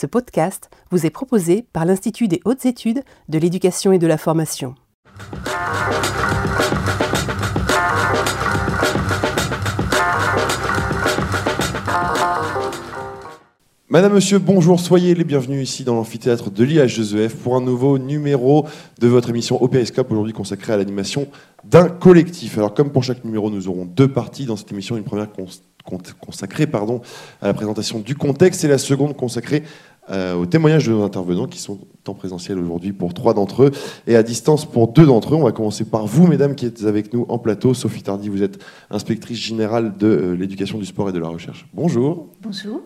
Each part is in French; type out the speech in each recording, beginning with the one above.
Ce podcast vous est proposé par l'Institut des hautes études de l'éducation et de la formation. Madame, Monsieur, bonjour, soyez les bienvenus ici dans l'amphithéâtre de l'IH2EF pour un nouveau numéro de votre émission Opériscope, aujourd'hui consacrée à l'animation d'un collectif. Alors comme pour chaque numéro, nous aurons deux parties dans cette émission, une première consacrée pardon, à la présentation du contexte et la seconde consacrée euh, aux témoignages de nos intervenants qui sont en présentiel aujourd'hui pour trois d'entre eux et à distance pour deux d'entre eux. On va commencer par vous, mesdames, qui êtes avec nous en plateau. Sophie Tardy, vous êtes inspectrice générale de euh, l'éducation du sport et de la recherche. Bonjour. Bonjour.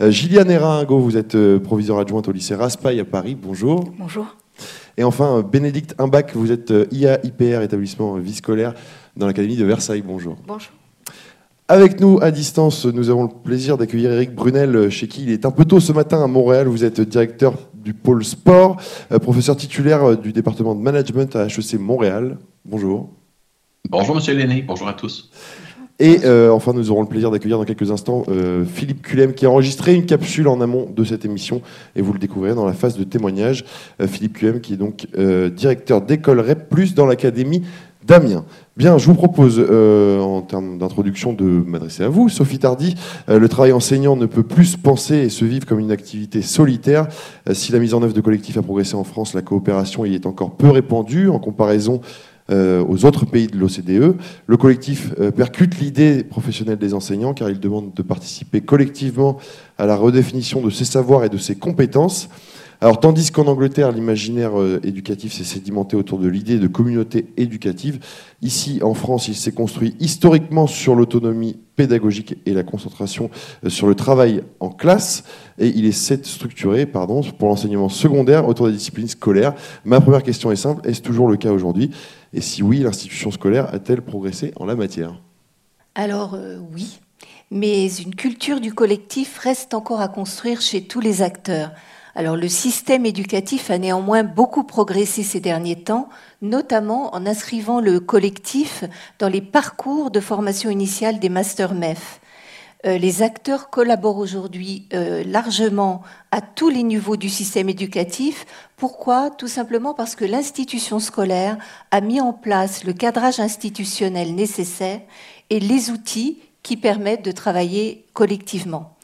Euh, Gilliane Héringo, vous êtes euh, proviseur adjointe au lycée Raspail à Paris. Bonjour. Bonjour. Et enfin, Bénédicte Imbach, vous êtes euh, IA IPR, établissement vie scolaire dans l'Académie de Versailles. Bonjour. Bonjour. Avec nous à distance, nous avons le plaisir d'accueillir Eric Brunel, chez qui il est un peu tôt ce matin à Montréal. Vous êtes directeur du pôle sport, professeur titulaire du département de management à HEC Montréal. Bonjour. Bonjour Monsieur Lenné, bonjour à tous. Et euh, enfin, nous aurons le plaisir d'accueillir dans quelques instants euh, Philippe Culem qui a enregistré une capsule en amont de cette émission et vous le découvrirez dans la phase de témoignage. Euh, Philippe Culem qui est donc directeur d'école REP dans l'académie d'Amiens. Bien, je vous propose, en termes d'introduction, de m'adresser à vous, Sophie Tardy. le travail enseignant ne peut plus se penser et se vivre comme une activité solitaire. si la mise en œuvre de collectifs a progressé en France, la coopération y est encore peu répandue en comparaison euh, aux autres pays de l'OCDE. Le collectif euh, percute l'idée professionnelle des enseignants car il demande de participer collectivement à la redéfinition de ses savoirs et de ses compétences. Alors, tandis qu'en Angleterre, l'imaginaire euh, éducatif s'est sédimenté autour de l'idée de communauté éducative, ici en France, il s'est construit historiquement sur l'autonomie pédagogique et la concentration sur le travail en classe, et il est structuré pardon, pour l'enseignement secondaire autour des disciplines scolaires. Ma première question est simple, est-ce toujours le cas aujourd'hui? Et si oui, l'institution scolaire a-t-elle progressé en la matière? Alors euh, oui, mais une culture du collectif reste encore à construire chez tous les acteurs. Alors le système éducatif a néanmoins beaucoup progressé ces derniers temps, notamment en inscrivant le collectif dans les parcours de formation initiale des masters MEF. Euh, les acteurs collaborent aujourd'hui euh, largement à tous les niveaux du système éducatif. Pourquoi? Tout simplement parce que l'institution scolaire a mis en place le cadrage institutionnel nécessaire et les outils qui permettent de travailler collectivement.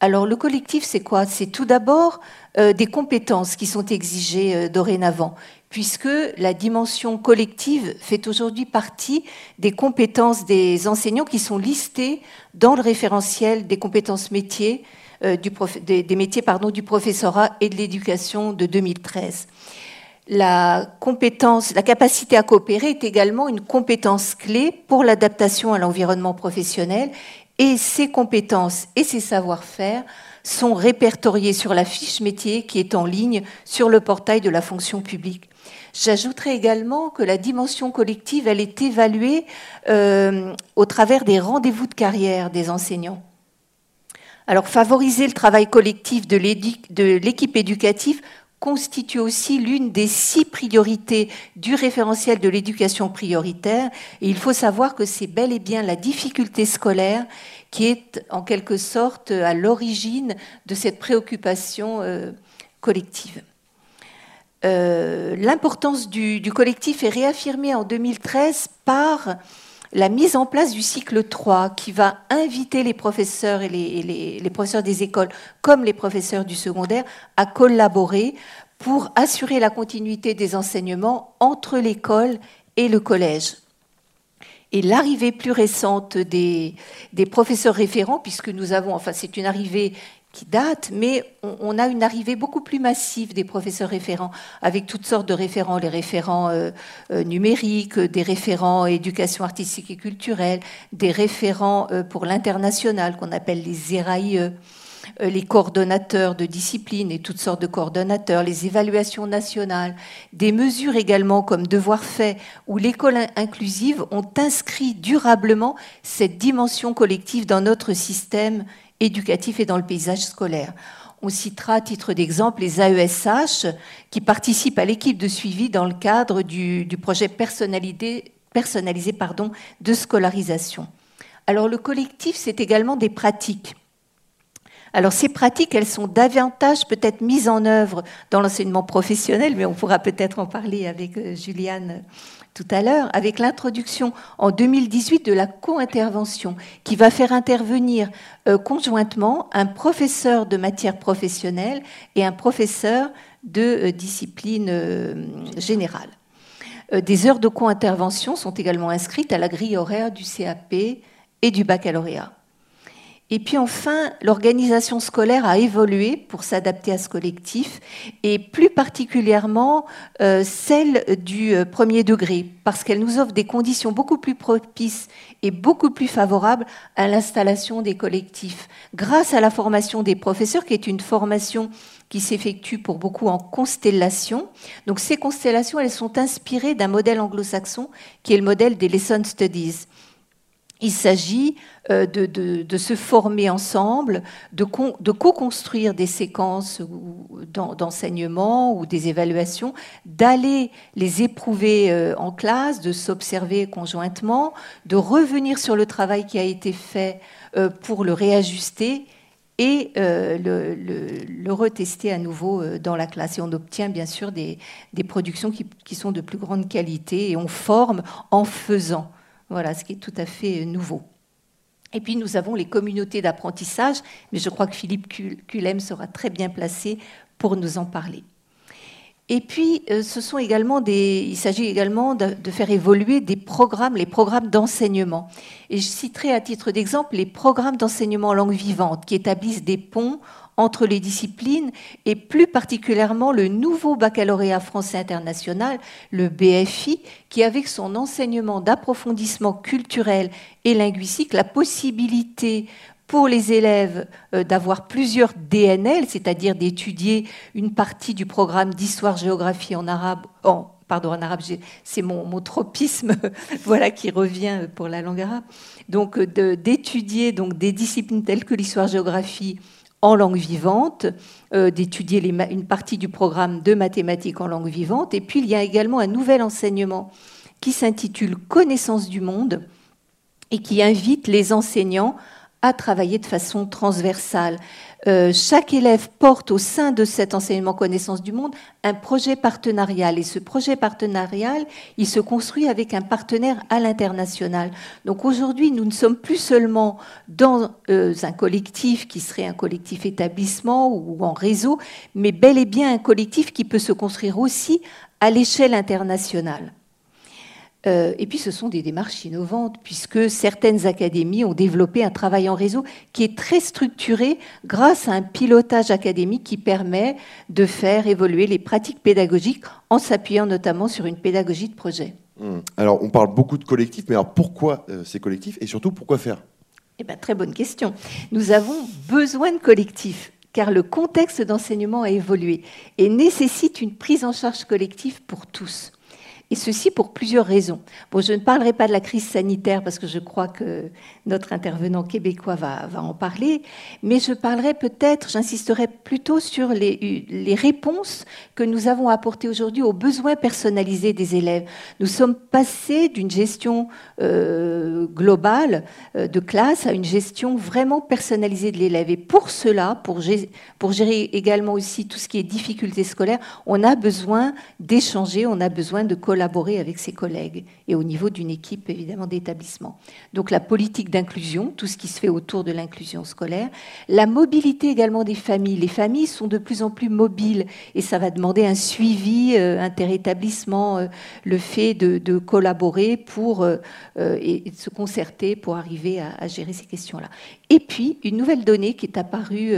Alors le collectif, c'est quoi? C'est tout d'abord euh, des compétences qui sont exigées dorénavant puisque la dimension collective fait aujourd'hui partie des compétences des enseignants qui sont listées dans le référentiel des compétences métiers, euh, du des, métiers pardon, du professorat et de l'éducation de 2013. La compétence, la capacité à coopérer est également une compétence clé pour l'adaptation à l'environnement professionnel et ces compétences et ces savoir-faire sont répertoriés sur la fiche métier qui est en ligne sur le portail de la fonction publique. J'ajouterai également que la dimension collective, elle est évaluée euh, au travers des rendez-vous de carrière des enseignants. Alors favoriser le travail collectif de l'équipe éducative constitue aussi l'une des six priorités du référentiel de l'éducation prioritaire. Et il faut savoir que c'est bel et bien la difficulté scolaire qui est en quelque sorte à l'origine de cette préoccupation euh, collective. Euh, l'importance du, collectif est réaffirmée en 2013 par la mise en place du cycle 3 qui va inviter les professeurs et les, professeurs des écoles comme les professeurs du secondaire à collaborer pour assurer la continuité des enseignements entre l'école et le collège. Et l'arrivée plus récente des, des, professeurs référents, puisque nous avons, enfin c'est une arrivée qui mais on, a une arrivée beaucoup plus massive des professeurs référents, avec toutes sortes de référents, les référents euh, euh, numériques, des référents éducation artistique et culturelle, des référents euh, pour l'international qu'on appelle les ERAIE, les coordonnateurs de discipline et toutes sortes de coordonnateurs, les évaluations nationales, des mesures également comme devoir fait ou l'école inclusive ont inscrit durablement cette dimension collective dans notre système éducatif et dans le paysage scolaire. On citera à titre d'exemple les AESH qui participent à l'équipe de suivi dans le cadre du, projet personnalisé, de scolarisation. Alors le collectif, c'est également des pratiques. Alors ces pratiques, elles sont davantage peut-être mises en œuvre dans l'enseignement professionnel, mais on pourra peut-être en parler avec euh, Juliane tout à l'heure, avec l'introduction en 2018 de la co-intervention, qui va faire intervenir euh, conjointement un professeur de matière professionnelle et un professeur de euh, discipline générale. des heures de co-intervention sont également inscrites à la grille horaire du CAP et du baccalauréat. Et puis enfin, l'organisation scolaire a évolué pour s'adapter à ce collectif, et plus particulièrement euh, celle du euh, premier degré, parce qu'elle nous offre des conditions beaucoup plus propices et beaucoup plus favorables à l'installation des collectifs, grâce à la formation des professeurs, qui est une formation qui s'effectue pour beaucoup en constellation. Donc ces constellations, elles sont inspirées d'un modèle anglo-saxon qui est le modèle des Lesson Studies. Il s'agit euh, de, se former ensemble, de, co-construire des séquences d'enseignement ou des évaluations, d'aller les éprouver euh, en classe, de s'observer conjointement, de revenir sur le travail qui a été fait euh, pour le réajuster et le, retester à nouveau dans la classe. Et on obtient bien sûr des, productions qui sont de plus grande qualité et on forme en faisant. Voilà, ce qui est tout à fait nouveau. Et puis nous avons les communautés d'apprentissage, mais je crois que Philippe Culem sera très bien placé pour nous en parler. Et puis, euh, ce sont également des, il s'agit également de, faire évoluer des programmes, les programmes d'enseignement. Et je citerai à titre d'exemple les programmes d'enseignement en langue vivante qui établissent des ponts entre les disciplines et plus particulièrement le nouveau baccalauréat français international, le BFI, qui avec son enseignement d'approfondissement culturel et linguistique, la possibilité pour les élèves euh, d'avoir plusieurs DNL, c'est-à-dire d'étudier une partie du programme d'histoire-géographie en arabe, en, pardon, en arabe, c'est mon, mon, tropisme, voilà, qui revient pour la langue arabe. Donc, d'étudier donc des disciplines telles que l'histoire-géographie en langue vivante, euh, d'étudier une partie du programme de mathématiques en langue vivante. Et puis il y a également un nouvel enseignement qui s'intitule Connaissance du monde et qui invite les enseignants à travailler de façon transversale. Euh, chaque élève porte au sein de cet enseignement connaissance du monde un projet partenarial et ce projet partenarial, il se construit avec un partenaire à l'international. Donc aujourd'hui, nous ne sommes plus seulement dans euh, un collectif qui serait un collectif établissement ou en réseau, mais bel et bien un collectif qui peut se construire aussi à l'échelle internationale. Euh, et puis ce sont des démarches innovantes, puisque certaines académies ont développé un travail en réseau qui est très structuré grâce à un pilotage académique qui permet de faire évoluer les pratiques pédagogiques en s'appuyant notamment sur une pédagogie de projet. Hum. Alors on parle beaucoup de collectifs, mais alors pourquoi euh, ces collectifs et surtout pourquoi faire? Eh bien, Très bonne question. Nous avons besoin de collectifs car le contexte d'enseignement a évolué et nécessite une prise en charge collective pour tous et ceci pour plusieurs raisons. Bon, je ne parlerai pas de la crise sanitaire parce que je crois que notre intervenant québécois va, en parler, mais je parlerai peut-être, j'insisterai plutôt sur les, réponses que nous avons apportées aujourd'hui aux besoins personnalisés des élèves. Nous sommes passés d'une gestion euh, globale euh, de classe à une gestion vraiment personnalisée de l'élève. Et pour cela, pour gérer, pour gérer également aussi tout ce qui est difficultés scolaires, on a besoin d'échanger, on a besoin de collaborer collaborer avec ses collègues et au niveau d'une équipe évidemment d'établissement. Donc la politique d'inclusion, tout ce qui se fait autour de l'inclusion scolaire, la mobilité également des familles. Les familles sont de plus en plus mobiles et ça va demander un suivi euh, interétablissement, euh, le fait de, collaborer pour euh, et, de se concerter pour arriver à, à gérer ces questions-là. Et puis une nouvelle donnée qui est apparue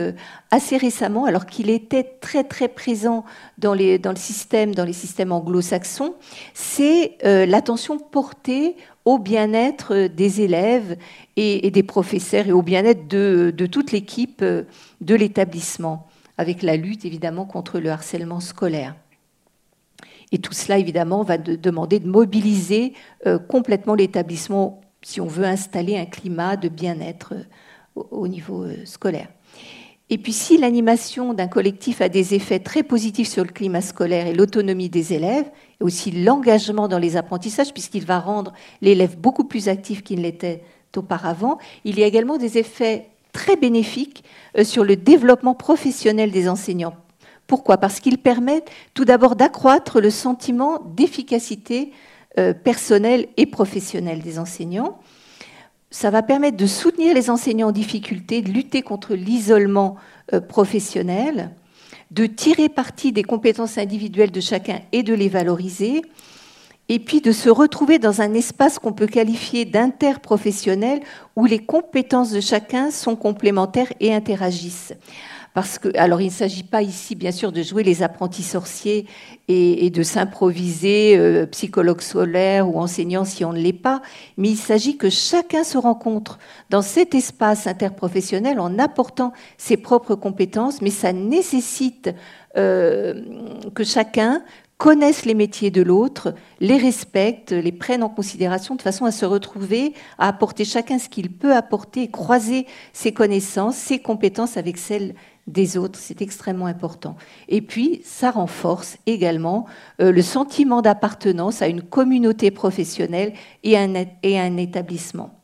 assez récemment, alors qu'il était très très présent dans, les, dans le système, dans les systèmes anglo-saxons, c'est euh, l'attention portée au bien-être des élèves et, des professeurs et au bien-être de, toute l'équipe euh, de l'établissement, avec la lutte évidemment contre le harcèlement scolaire. Et tout cela, évidemment, va demander de mobiliser euh, complètement l'établissement si on veut installer un climat de bien-être au niveau scolaire. Et puis si l'animation d'un collectif a des effets très positifs sur le climat scolaire et l'autonomie des élèves, aussi l'engagement dans les apprentissages, puisqu'il va rendre l'élève beaucoup plus actif qu'il ne l'était auparavant, il y a également des effets très bénéfiques euh, sur le développement professionnel des enseignants. Pourquoi? Parce qu'ils permettent tout d'abord d'accroître le sentiment d'efficacité euh, personnelle et professionnelle des enseignants. Ça va permettre de soutenir les enseignants en difficulté, de lutter contre l'isolement euh, professionnel, de tirer parti des compétences individuelles de chacun et de les valoriser, et puis de se retrouver dans un espace qu'on peut qualifier d'interprofessionnel où les compétences de chacun sont complémentaires et interagissent. Parce que, alors, il ne s'agit pas ici, bien sûr, de jouer les apprentis sorciers et, de s'improviser euh, psychologue solaire ou enseignant si on ne l'est pas, mais il s'agit que chacun se rencontre dans cet espace interprofessionnel en apportant ses propres compétences, mais ça nécessite euh, que chacun connaissent les métiers de l'autre, les respectent, les prennent en considération de façon à se retrouver, à apporter chacun ce qu'il peut apporter, croiser ses connaissances, ses compétences avec celles des autres. C'est extrêmement important. Et puis, ça renforce également euh, le sentiment d'appartenance à une communauté professionnelle et et un établissement.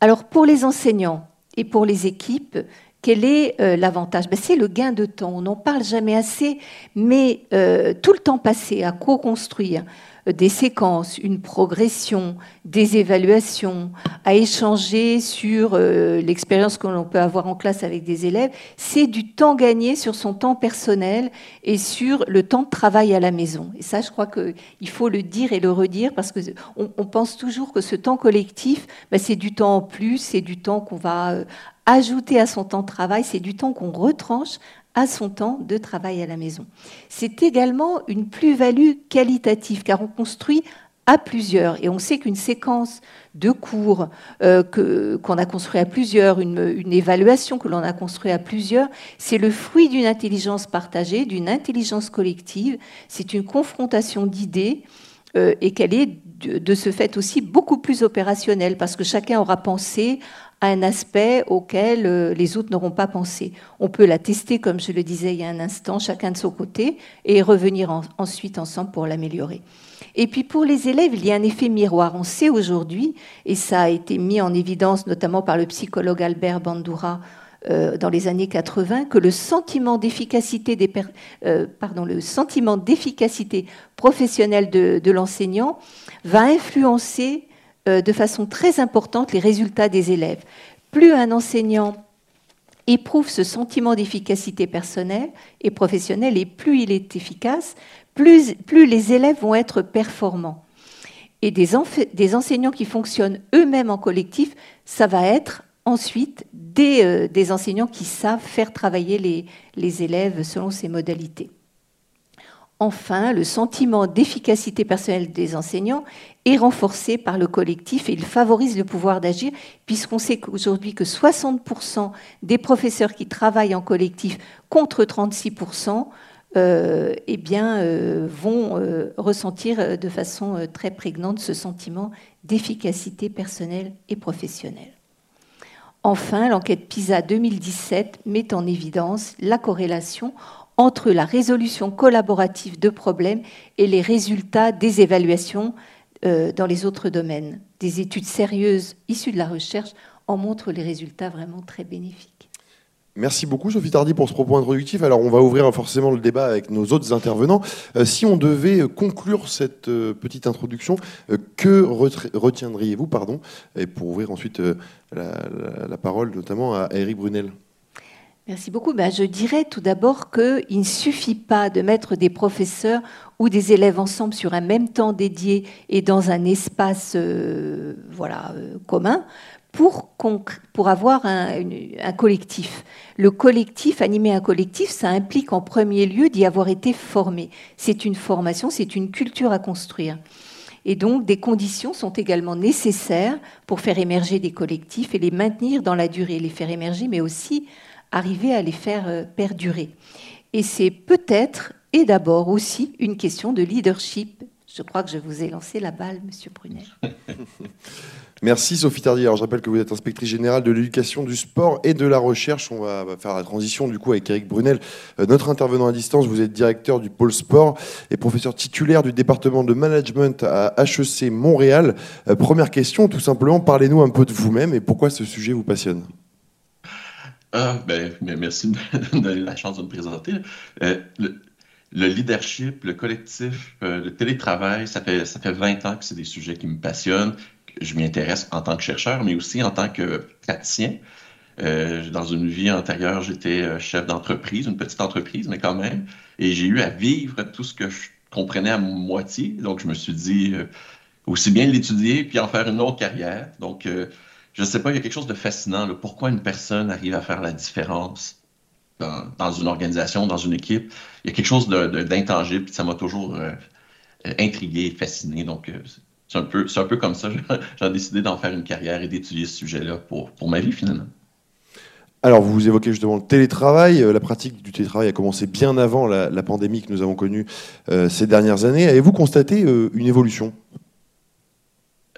Alors, pour les enseignants et pour les équipes, quel est euh, l'avantage? Ben, C'est le gain de temps. On n'en parle jamais assez, mais euh, tout le temps passé à co-construire des séquences, une progression, des évaluations, à échanger sur l'expérience que l'on peut avoir en classe avec des élèves, c'est du temps gagné sur son temps personnel et sur le temps de travail à la maison. Et ça, je crois qu'il faut le dire et le redire parce qu'on on pense toujours que ce temps collectif, ben, c'est du temps en plus, c'est du temps qu'on va ajouter à son temps de travail, c'est du temps qu'on retranche à son temps de travail à la maison. C'est également une plus-value qualitative, car on construit à plusieurs. Et on sait qu'une séquence de cours euh, qu'on a construit à plusieurs, une, évaluation que l'on a construite à plusieurs, c'est le fruit d'une intelligence partagée, d'une intelligence collective. C'est une confrontation d'idées euh, et qu'elle est de ce fait aussi beaucoup plus opérationnelle parce que chacun aura pensé un aspect auquel euh, les autres n'auront pas pensé. On peut la tester, comme je le disais il y a un instant, chacun de son côté, et revenir ensuite ensemble pour l'améliorer. Et puis pour les élèves, il y a un effet miroir. On sait aujourd'hui, et ça a été mis en évidence notamment par le psychologue Albert Bandura euh, dans les années 80, que le sentiment d'efficacité des euh, pardon, le sentiment d'efficacité professionnelle de, de l'enseignant va influencer de façon très importante les résultats des élèves. Plus un enseignant éprouve ce sentiment d'efficacité personnelle et professionnelle, et plus il est efficace, plus, les élèves vont être performants. Et des, enseignants qui fonctionnent eux-mêmes en collectif, ça va être ensuite des, euh, enseignants qui savent faire travailler les élèves selon ces modalités. Enfin, le sentiment d'efficacité personnelle des enseignants est renforcé par le collectif et il favorise le pouvoir d'agir, puisqu'on sait qu'aujourd'hui que 60% des professeurs qui travaillent en collectif contre 36%, euh, eh bien, euh, vont euh, ressentir de façon très prégnante ce sentiment d'efficacité personnelle et professionnelle. Enfin, l'enquête PISA 2017 met en évidence la corrélation entre la résolution collaborative de problèmes et les résultats des évaluations euh, dans les autres domaines. Des études sérieuses issues de la recherche en montrent les résultats vraiment très bénéfiques. Merci beaucoup Sophie Tardy pour ce propos introductif. Alors on va ouvrir forcément le débat avec nos autres intervenants. Euh, si on devait conclure cette euh, petite introduction, que retiendriez-vous pardon, Et pour ouvrir ensuite la, parole notamment à Eric Brunel? Merci beaucoup. Ben, je dirais tout d'abord qu'il ne suffit pas de mettre des professeurs ou des élèves ensemble sur un même temps dédié et dans un espace euh, voilà, euh, commun pour, pour avoir un, un, collectif. Le collectif, animer un collectif, ça implique en premier lieu d'y avoir été formé. C'est une formation, c'est une culture à construire. Et donc, des conditions sont également nécessaires pour faire émerger des collectifs et les maintenir dans la durée, les faire émerger, mais aussi arriver à les faire euh, perdurer. Et c'est peut-être et d'abord aussi une question de leadership. Je crois que je vous ai lancé la balle, Monsieur Brunet. Merci Sophie Tardy. Alors je rappelle que vous êtes inspectrice générale de l'éducation, du sport et de la recherche. On va faire la transition du coup avec Eric Brunel, euh, notre intervenant à distance. Vous êtes directeur du pôle sport et professeur titulaire du département de management à HEC Montréal. Euh, première question, tout simplement, parlez-nous un peu de vous-même et pourquoi ce sujet vous passionne. Ah, ben, merci de me donner la chance de me présenter. Euh, le, leadership, le collectif, euh, le télétravail, ça fait, ça fait 20 ans que c'est des sujets qui me passionnent. Je m'y intéresse en tant que chercheur, mais aussi en tant que praticien. Euh, dans une vie antérieure, j'étais chef d'entreprise, une petite entreprise, mais quand même. Et j'ai eu à vivre tout ce que je comprenais à moitié. Donc, je me suis dit, aussi bien l'étudier puis en faire une autre carrière. Donc, je ne sais pas, il y a quelque chose de fascinant. pourquoi une personne arrive à faire la différence dans, une organisation, dans une équipe? Il y a quelque chose d'intangible, ça m'a toujours euh, intrigué, fasciné. Donc, euh, c'est un, peu, comme ça. J'ai décidé d'en faire une carrière et d'étudier ce sujet-là pour, ma vie, finalement. Alors, vous évoquez justement le télétravail. Euh, la pratique du télétravail a commencé bien avant la, pandémie que nous avons connue ces dernières années. Avez-vous constaté une évolution?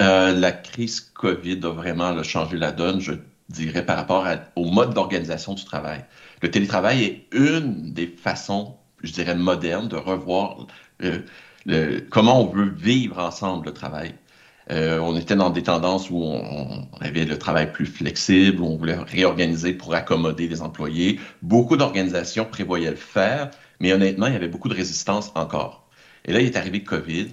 Euh, la crise COVID a vraiment changé la donne, je dirais, par rapport au mode d'organisation du travail. Le télétravail est une des façons, je dirais, modernes de revoir euh, comment on veut vivre ensemble le travail. Euh, on était dans des tendances où on, avait le travail plus flexible, où on voulait réorganiser pour accommoder les employés. Beaucoup d'organisations prévoyaient le faire, mais honnêtement, il y avait beaucoup de résistance encore. Et là, il est arrivé COVID.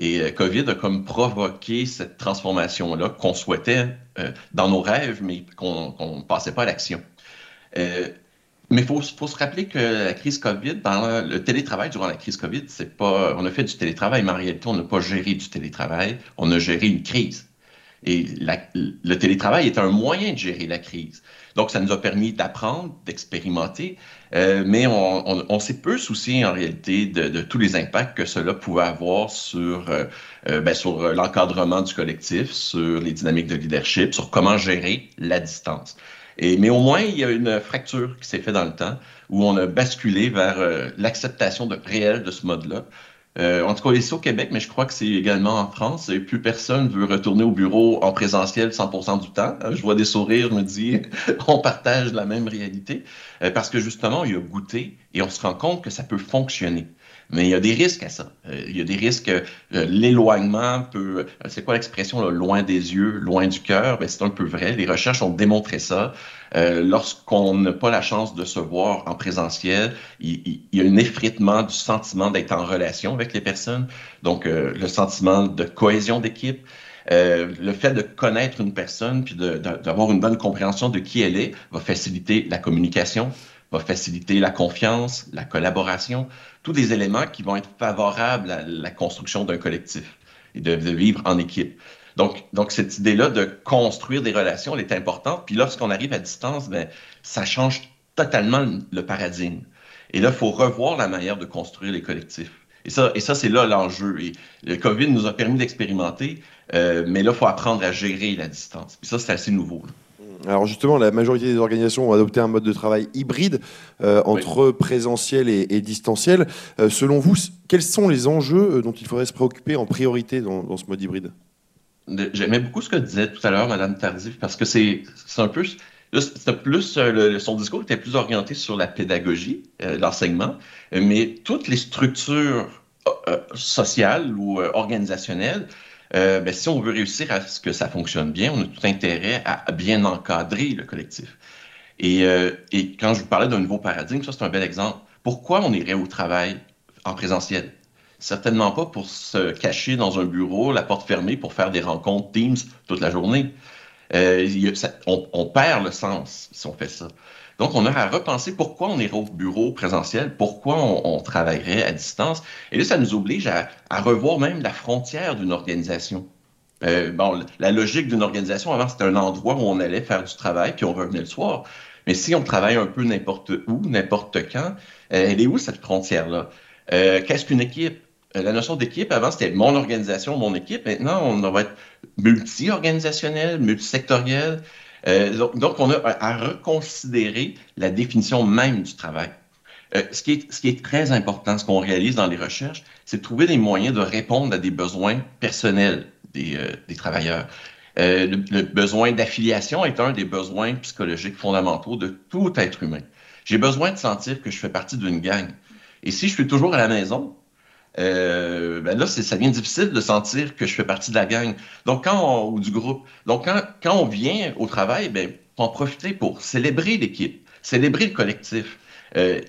Et euh, COVID a comme provoqué cette transformation-là qu'on souhaitait euh, dans nos rêves, mais qu'on ne passait pas à l'action. Euh, mais il faut, se rappeler que la crise COVID, le, télétravail durant la crise COVID, pas, on a fait du télétravail, mais en réalité, on n'a pas géré du télétravail, on a géré une crise. Et le télétravail est un moyen de gérer la crise. Donc, ça nous a permis d'apprendre, d'expérimenter, euh, mais on, s'est peu soucié en réalité de, tous les impacts que cela pouvait avoir sur, euh, euh, ben, sur l'encadrement du collectif, sur les dynamiques de leadership, sur comment gérer la distance. Et, mais au moins, il y a une fracture qui s'est faite dans le temps où on a basculé vers l'acceptation réelle de ce mode-là. Euh, en tout cas, ici au Québec, mais je crois que c'est également en France. Et plus personne veut retourner au bureau en présentiel 100% du temps. Euh, je vois des sourires, me dis, on partage la même réalité. Euh, parce que justement, il y a goûté et on se rend compte que ça peut fonctionner. Mais il y a des risques à ça. il y a des risques. L'éloignement peut. C'est quoi l'expression, loin des yeux, loin du cœur? Ben, c'est un peu vrai. Les recherches ont démontré ça. Euh, lorsqu'on n'a pas la chance de se voir en présentiel, il, y a un effritement du sentiment d'être en relation avec les personnes. Donc, euh, le sentiment de cohésion d'équipe, euh, le fait de connaître une personne puis d'avoir une bonne compréhension de qui elle est va faciliter la communication, va faciliter la confiance, la collaboration, tous des éléments qui vont être favorables à la construction d'un collectif et de vivre en équipe. Donc, donc cette idée-là de construire des relations, elle est importante. Puis lorsqu'on arrive à distance, ben, ça change totalement le paradigme. Et là, il faut revoir la manière de construire les collectifs. Et ça, et ça c'est là l'enjeu. Et le COVID nous a permis d'expérimenter, euh, mais là, il faut apprendre à gérer la distance. Et ça, c'est assez nouveau. Alors justement, la majorité des organisations ont adopté un mode de travail hybride euh, entre présentiel et, distanciel. Euh, selon vous, quels sont les enjeux dont il faudrait se préoccuper en priorité dans ce mode hybride? J'aimais beaucoup ce que disait tout à l'heure Mme Tardif parce que c'est un peu. plus euh, son discours était plus orienté sur la pédagogie, euh, l'enseignement, mais toutes les structures euh, sociales ou organisationnelles, ben, si on veut réussir à ce que ça fonctionne bien, on a tout intérêt à bien encadrer le collectif. Et, et quand je vous parlais d'un nouveau paradigme, ça c'est un bel exemple. Pourquoi on irait au travail en présentiel? Certainement pas pour se cacher dans un bureau, la porte fermée, pour faire des rencontres Teams toute la journée. Euh, on, perd le sens si on fait ça. Donc, on a à repenser pourquoi on est au bureau présentiel, pourquoi on, travaillerait à distance. Et là, ça nous oblige à, revoir même la frontière d'une organisation. Euh, bon, la logique d'une organisation, avant, c'était un endroit où on allait faire du travail, puis on revenait le soir. Mais si on travaille un peu n'importe où, n'importe quand, euh, elle est où cette frontière-là? Qu'est-ce qu'une équipe? Euh, la notion d'équipe, avant, c'était mon organisation, mon équipe. Maintenant, on va être multi-organisationnel, multisectoriel. Euh, donc, on a à reconsidérer la définition même du travail. Euh, ce, qui est, très important, ce qu'on réalise dans les recherches, c'est de trouver des moyens de répondre à des besoins personnels des, des travailleurs. Le, le, besoin d'affiliation est un des besoins psychologiques fondamentaux de tout être humain. J'ai besoin de sentir que je fais partie d'une gang. Et si je suis toujours à la maison, euh, ben là, ça devient difficile de sentir que je fais partie de la gang. Donc, quand ou du groupe. Donc, quand, quand on vient au travail, ben, en profiter pour célébrer l'équipe, Célébrer le collectif. Euh,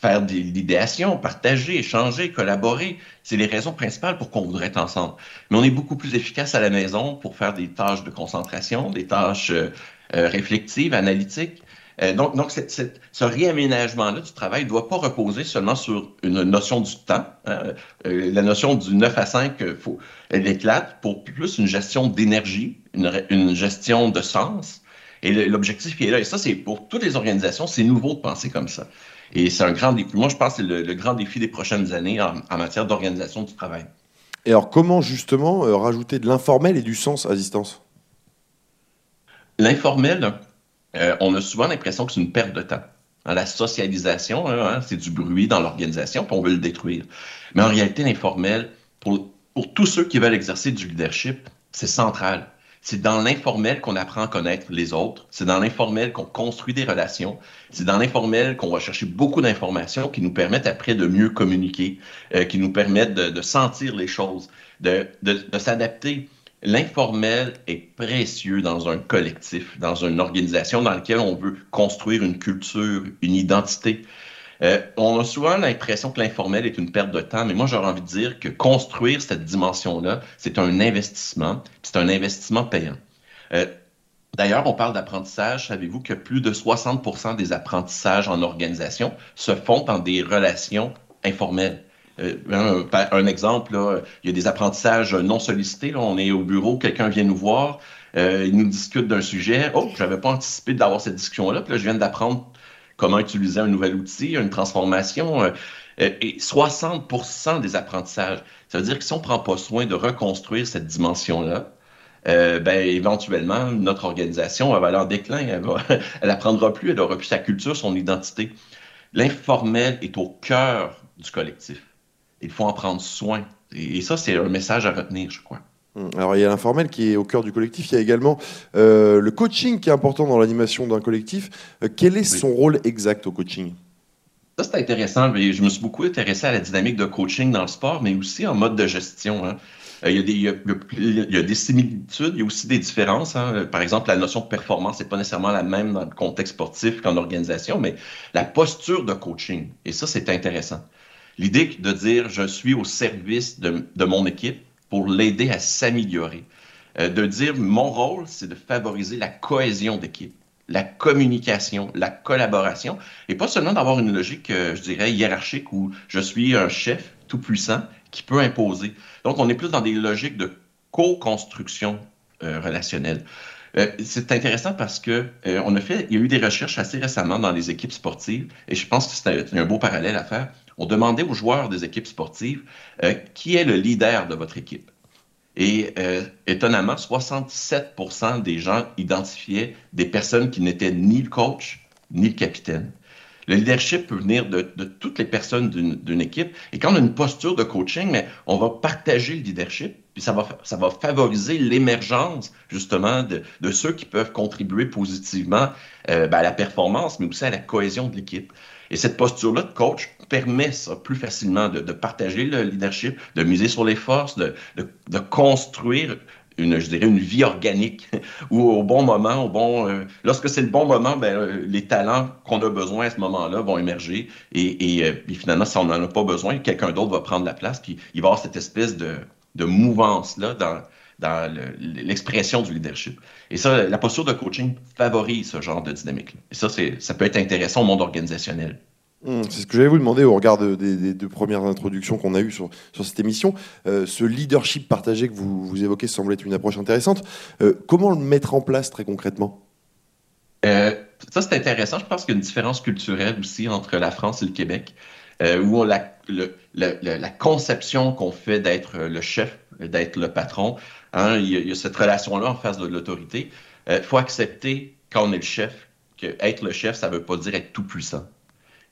faire de l'idéation, partager, échanger, collaborer, c'est les raisons principales pour qu'on voudrait être ensemble. Mais on est beaucoup plus efficace à la maison pour faire des tâches de concentration, des tâches euh, euh, réflexives, analytiques. Euh, donc, donc ce réaménagement-là du travail ne doit pas reposer seulement sur une notion du temps. Hein. la notion du 9 à 5, faut, elle éclate pour plus une gestion d'énergie, une, une gestion de sens. Et l'objectif est là. Et ça, c'est pour toutes les organisations, c'est nouveau de penser comme ça. Et c'est un grand défi. Moi, je pense que c'est le, grand défi des prochaines années en, matière d'organisation du travail. Et alors, comment justement euh, rajouter de l'informel et du sens à distance? L'informel, euh, on a souvent l'impression que c'est une perte de temps. Hein, la socialisation, hein, c'est du bruit dans l'organisation, puis on veut le détruire. Mais en réalité, l'informel, pour, tous ceux qui veulent exercer du leadership, c'est central. C'est dans l'informel qu'on apprend à connaître les autres. C'est dans l'informel qu'on construit des relations. C'est dans l'informel qu'on va chercher beaucoup d'informations qui nous permettent après de mieux communiquer, euh, qui nous permettent de, sentir les choses, de s'adapter. L'informel est précieux dans un collectif, dans une organisation dans laquelle on veut construire une culture, une identité. Euh, on a souvent l'impression que l'informel est une perte de temps, mais moi j'aurais envie de dire que construire cette dimension-là, c'est un investissement, c'est un investissement payant. Euh, d'ailleurs, on parle d'apprentissage. Savez-vous que plus de 60% des apprentissages en organisation se font dans des relations informelles? Euh, un, exemple, il y a des apprentissages non sollicités. on est au bureau, quelqu'un vient nous voir, il nous discute d'un sujet. Oh, je n'avais pas anticipé d'avoir cette discussion-là, puis là, je viens d'apprendre comment utiliser un nouvel outil, une transformation. Euh, euh, et 60% des apprentissages. Ça veut dire que si on ne prend pas soin de reconstruire cette dimension-là, euh, ben, éventuellement, notre organisation va aller en déclin. Elle n'apprendra plus, elle n'aura plus sa culture, son identité. L'informel est au cœur du collectif. Il faut en prendre soin. et ça, c'est un message à retenir, je crois. Hum, alors il y a l'informel qui est au cœur du collectif, il y a également euh, le coaching qui est important dans l'animation d'un collectif. Euh, quel est son rôle exact au coaching? Ça c'est intéressant, je me suis beaucoup intéressé à la dynamique de coaching dans le sport, mais aussi en mode de gestion. Hein. Euh, il, y a des, il, y a, des, similitudes, il y a aussi des différences. Hein. Par exemple, la notion de performance n'est pas nécessairement la même dans le contexte sportif qu'en organisation, mais la posture de coaching, et ça c'est intéressant. L'idée de dire je suis au service de, de mon équipe, pour l'aider à s'améliorer. Euh, de dire mon rôle, c'est de favoriser la cohésion d'équipe, la communication, la collaboration, et pas seulement d'avoir une logique, euh, je dirais, hiérarchique où je suis un chef tout puissant qui peut imposer. Donc, on est plus dans des logiques de co-construction euh, relationnelle. c'est intéressant parce que on a fait, il y a eu des recherches assez récemment dans les équipes sportives, et je pense que c'est un, beau parallèle à faire on demandait aux joueurs des équipes sportives euh, qui est le leader de votre équipe. Et euh, étonnamment, 67% des gens identifiaient des personnes qui n'étaient ni le coach ni le capitaine. Le leadership peut venir de, toutes les personnes d'une équipe. Et quand on a une posture de coaching, mais on va partager le leadership, puis ça va, favoriser l'émergence justement de, ceux qui peuvent contribuer positivement euh, ben, à la performance, mais aussi à la cohésion de l'équipe. Et cette posture-là de coach permet ça plus facilement de, partager le leadership, de miser sur les forces, de, de, construire une, je dirais, une vie organique où au bon moment, au bon, euh, lorsque c'est le bon moment, ben, euh, les talents qu'on a besoin à ce moment-là vont émerger et, et, euh, finalement, si on n'en a pas besoin, quelqu'un d'autre va prendre la place, puis il va avoir cette espèce de, de mouvance-là dans, dans l'expression du leadership. Et ça, la posture de coaching favorise ce genre de dynamique. -là. Et ça, ça peut être intéressant au monde organisationnel. Hum, c'est ce que j'allais vous demander au regard des, deux premières introductions qu'on a eues sur, sur cette émission. Euh, ce leadership partagé que vous, vous, évoquez semble être une approche intéressante. Euh, comment le mettre en place très concrètement? Euh, Ça, c'est intéressant. Je pense qu'il y a une différence culturelle aussi entre la France et le Québec, où la, la, conception qu'on fait d'être le chef, d'être le patron, hein, il, y a, cette relation-là en face de l'autorité. Il faut accepter, quand on est le chef, que être le chef, ça ne veut pas dire être tout puissant.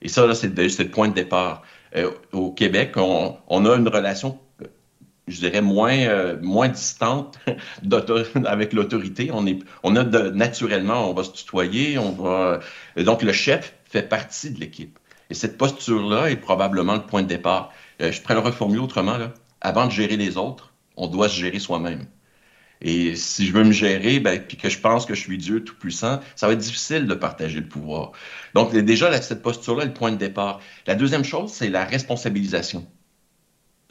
Et ça, c'est le point de départ. Euh, au Québec, on, a une relation, je dirais, moins, euh, moins distante avec l'autorité. On, est, on a naturellement, on va se tutoyer, on va. Donc, le chef fait partie de l'équipe. Et cette posture-là est probablement le point de départ. Euh, je pourrais le reformuler autrement. Là. Avant de gérer les autres, on doit se gérer soi-même. Et si je veux me gérer, ben, puis que je pense que je suis Dieu tout-puissant, ça va être difficile de partager le pouvoir. Donc, déjà, cette posture-là est le point de départ. La deuxième chose, c'est la responsabilisation.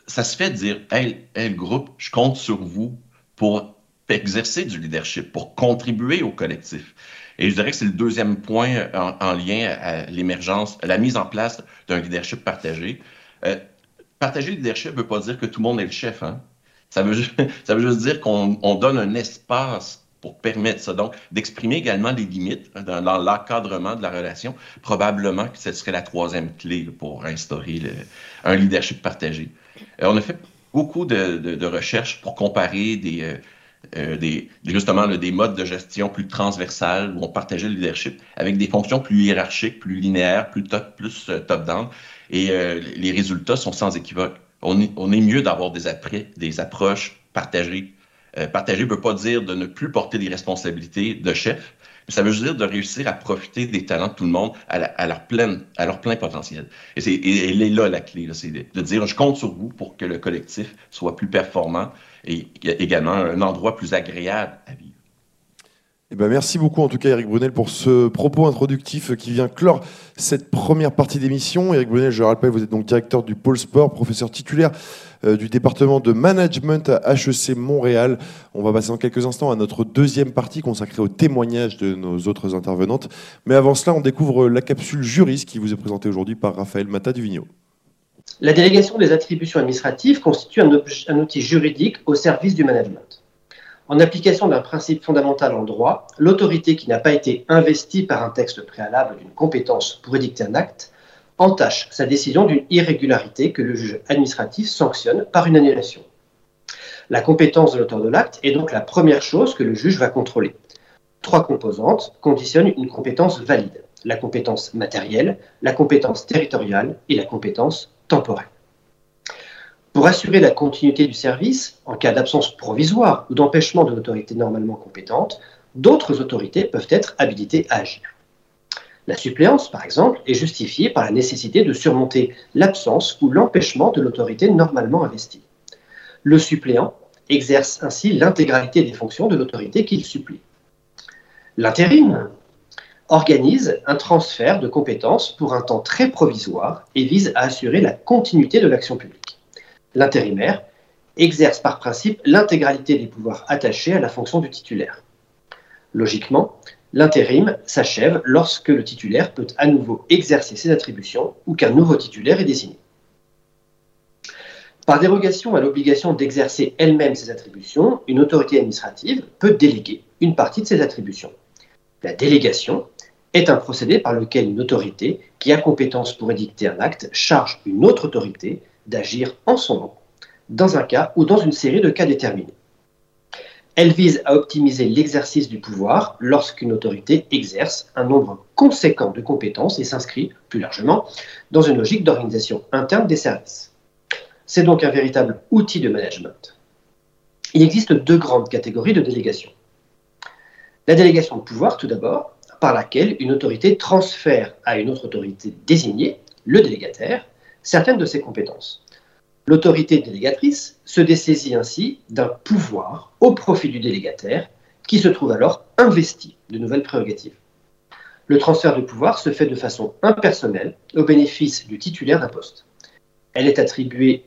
Ça se fait dire, hey, hey, le groupe, je compte sur vous pour exercer du leadership, pour contribuer au collectif. Et je dirais que c'est le deuxième point en, lien à l'émergence, à la mise en place d'un leadership partagé. Euh, partager le leadership ne veut pas dire que tout le monde est le chef. Hein? Ça, veut, juste dire qu'on donne un espace pour permettre ça. Donc, d'exprimer également les limites dans, l'encadrement de la relation. Probablement que ce serait la troisième clé pour instaurer un leadership partagé. Euh, on a fait beaucoup de, recherches pour comparer des, euh, euh, des, justement des modes de gestion plus transversales où on partageait le leadership avec des fonctions plus hiérarchiques, plus linéaires, plus top, plus top-down. Et les résultats sont sans équivoque. On est, mieux d'avoir des, des approches partagées. partager ne veut pas dire de ne plus porter les responsabilités de chef, mais ça veut dire de réussir à profiter des talents de tout le monde à, leur, plein, potentiel. Et, c'est, et est là la clé, c'est de dire je compte sur vous pour que le collectif soit plus performant et également un endroit plus agréable à vivre. Eh ben merci beaucoup en tout cas Eric Brunel pour ce propos introductif qui vient clore cette première partie d'émission. Eric Brunel, je rappelle, vous êtes donc directeur du pôle sport, professeur titulaire euh, du département de management à HEC Montréal. On va passer dans quelques instants à notre deuxième partie consacrée au témoignage de nos autres intervenantes. Mais avant cela, on découvre la capsule juriste qui vous est présentée aujourd'hui par Raphaël Mata Duvigneau. La délégation des attributions administratives constitue un, outil juridique au service du management. En application d'un principe fondamental en droit, l'autorité qui n'a pas été investie par un texte préalable d'une compétence pour édicter un acte entache sa décision d'une irrégularité que le juge administratif sanctionne par une annulation. La compétence de l'auteur de l'acte est donc la première chose que le juge va contrôler. Trois composantes conditionnent une compétence valide la compétence matérielle, la compétence territoriale et la compétence temporelle. Pour assurer la continuité du service, en cas d'absence provisoire ou d'empêchement de l'autorité normalement compétente, d'autres autorités peuvent être habilitées à agir. La suppléance, par exemple, est justifiée par la nécessité de surmonter l'absence ou l'empêchement de l'autorité normalement investie. Le suppléant exerce ainsi l'intégralité des fonctions de l'autorité qu'il supplie. L'intérim, organise un transfert de compétences pour un temps très provisoire et vise à assurer la continuité de l'action publique. L'intérimaire exerce par principe l'intégralité des pouvoirs attachés à la fonction du titulaire. Logiquement, l'intérim s'achève lorsque le titulaire peut à nouveau exercer ses attributions ou qu'un nouveau titulaire est désigné. Par dérogation à l'obligation d'exercer elle-même ses attributions, une autorité administrative peut déléguer une partie de ses attributions. La délégation est un procédé par lequel une autorité qui a compétence pour édicter un acte charge une autre autorité d'agir en son nom, dans un cas ou dans une série de cas déterminés. Elle vise à optimiser l'exercice du pouvoir lorsqu'une autorité exerce un nombre conséquent de compétences et s'inscrit, plus largement, dans une logique d'organisation interne des services. C'est donc un véritable outil de management. Il existe deux grandes catégories de délégation. La délégation de pouvoir, tout d'abord, par laquelle une autorité transfère à une autre autorité désignée, le délégataire, certaines de ses compétences. L'autorité délégatrice se dessaisit ainsi d'un pouvoir au profit du délégataire qui se trouve alors investi de nouvelles prérogatives. Le transfert de pouvoir se fait de façon impersonnelle au bénéfice du titulaire d'un poste. Elle est attribuée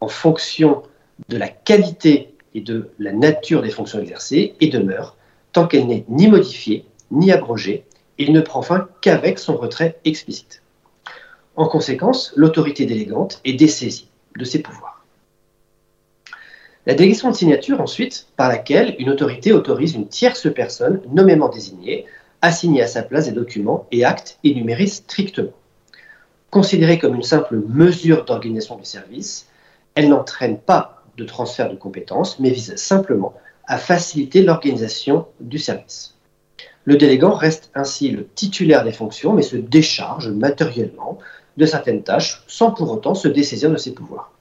en fonction de la qualité et de la nature des fonctions exercées et demeure tant qu'elle n'est ni modifiée ni abrogé, et ne prend fin qu'avec son retrait explicite. En conséquence, l'autorité délégante est dessaisie de ses pouvoirs. La délégation de signature, ensuite, par laquelle une autorité autorise une tierce personne nommément désignée à signer à sa place des documents et actes énumérés strictement. Considérée comme une simple mesure d'organisation du service, elle n'entraîne pas de transfert de compétences, mais vise simplement à faciliter l'organisation du service. Le délégant reste ainsi le titulaire des fonctions, mais se décharge matériellement de certaines tâches sans pour autant se dessaisir de ses pouvoirs.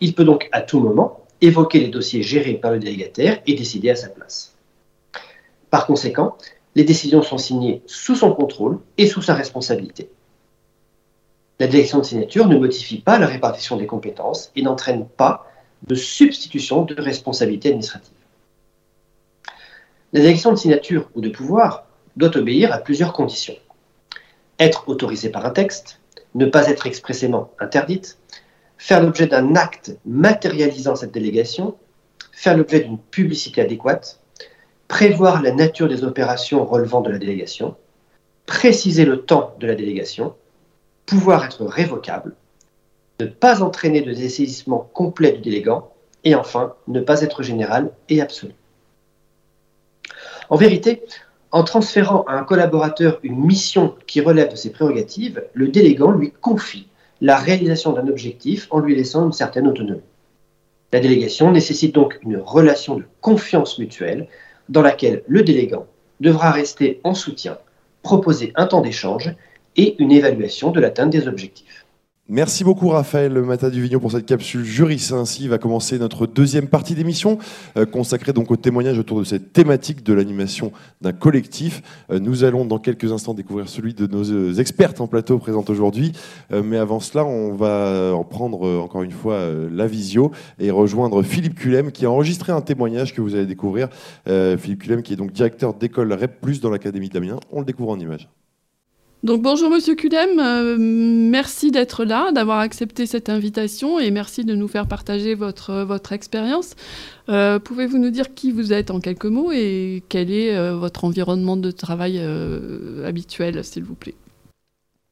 Il peut donc à tout moment évoquer les dossiers gérés par le délégataire et décider à sa place. Par conséquent, les décisions sont signées sous son contrôle et sous sa responsabilité. La direction de signature ne modifie pas la répartition des compétences et n'entraîne pas de substitution de responsabilité administrative. La délégation de signature ou de pouvoir doit obéir à plusieurs conditions. Être autorisée par un texte, ne pas être expressément interdite, faire l'objet d'un acte matérialisant cette délégation, faire l'objet d'une publicité adéquate, prévoir la nature des opérations relevant de la délégation, préciser le temps de la délégation, pouvoir être révocable, ne pas entraîner de dessaisissement complet du délégant, et enfin, ne pas être général et absolu. En vérité, en transférant à un collaborateur une mission qui relève de ses prérogatives, le délégant lui confie la réalisation d'un objectif en lui laissant une certaine autonomie. La délégation nécessite donc une relation de confiance mutuelle dans laquelle le délégant devra rester en soutien, proposer un temps d'échange et une évaluation de l'atteinte des objectifs. Merci beaucoup Raphaël Mata pour cette capsule jury. Ainsi va commencer notre deuxième partie d'émission euh, consacrée donc au témoignage autour de cette thématique de l'animation d'un collectif. Euh, nous allons dans quelques instants découvrir celui de nos euh, expertes en plateau présentes aujourd'hui. mais avant cela, on va en prendre encore une fois la visio et rejoindre Philippe Culem qui a enregistré un témoignage que vous allez découvrir. Philippe Culem qui est donc directeur d'école REP+, dans l'Académie d'Amiens. On le découvre en images. Bonjour Monsieur Culem, euh, merci d'être là, d'avoir accepté cette invitation et merci de nous faire partager votre, votre expérience. Euh, pouvez-vous nous dire qui vous êtes en quelques mots et quel est euh, votre environnement de travail habituel, s'il vous plaît?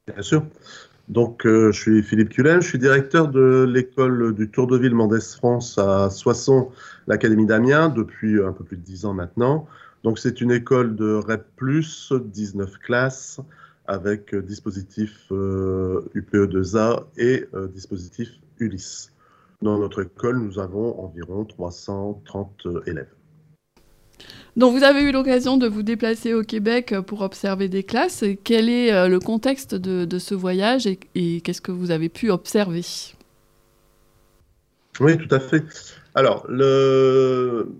Bien sûr. Donc je suis Philippe Culem, je suis directeur de l'école du Tour de Ville Mendès France à Soissons, l'Académie d'Amiens, depuis un peu plus de 10 ans maintenant. Donc c'est une école de REP+, 19 classes, avec euh, dispositif UPE2A euh, et euh, dispositif Ulysse. Dans notre école, nous avons environ 330 élèves. Donc vous avez eu l'occasion de vous déplacer au Québec pour observer des classes. Quel est le contexte de, ce voyage et, qu'est-ce que vous avez pu observer? Oui, tout à fait. Alors, le,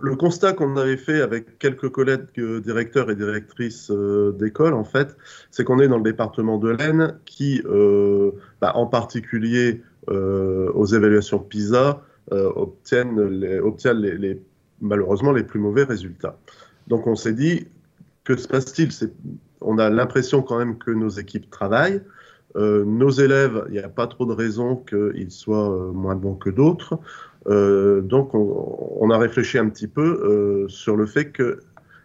le constat qu'on avait fait avec quelques collègues directeurs et directrices euh, d'école, en fait, c'est qu'on est dans le département de l'Aisne qui, euh, bah, en particulier euh, aux évaluations PISA, obtiennent, malheureusement les plus mauvais résultats. Donc on s'est dit, que se passe-t-il? On a l'impression quand même que nos équipes travaillent. nos élèves, il n'y a pas trop de raisons qu'ils soient moins bons que d'autres. Euh, donc, on, a réfléchi un petit peu euh, sur le fait que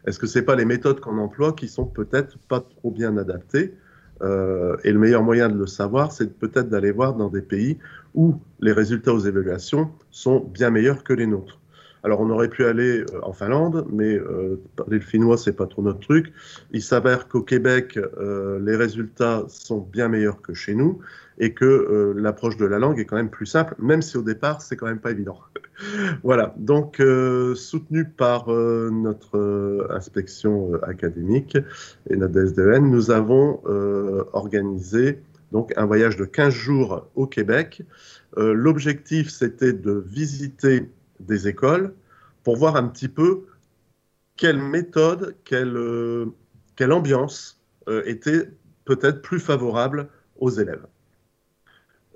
est-ce que c'est pas les méthodes qu'on emploie qui sont peut-être pas trop bien adaptées? Euh, Et le meilleur moyen de le savoir, c'est peut-être d'aller voir dans des pays où les résultats aux évaluations sont bien meilleurs que les nôtres. Alors, on aurait pu aller en Finlande, mais parler le finnois, c'est pas trop notre truc. Il s'avère qu'au Québec, les résultats sont bien meilleurs que chez nous et que euh, l'approche de la langue est quand même plus simple, même si au départ, c'est quand même pas évident. voilà, donc euh, soutenu par euh, notre inspection académique et notre DSDN, nous avons organisé donc un voyage de 15 jours au Québec. L'objectif, c'était de visiter des écoles pour voir un petit peu quelle méthode, quelle, quelle ambiance était peut-être plus favorable aux élèves.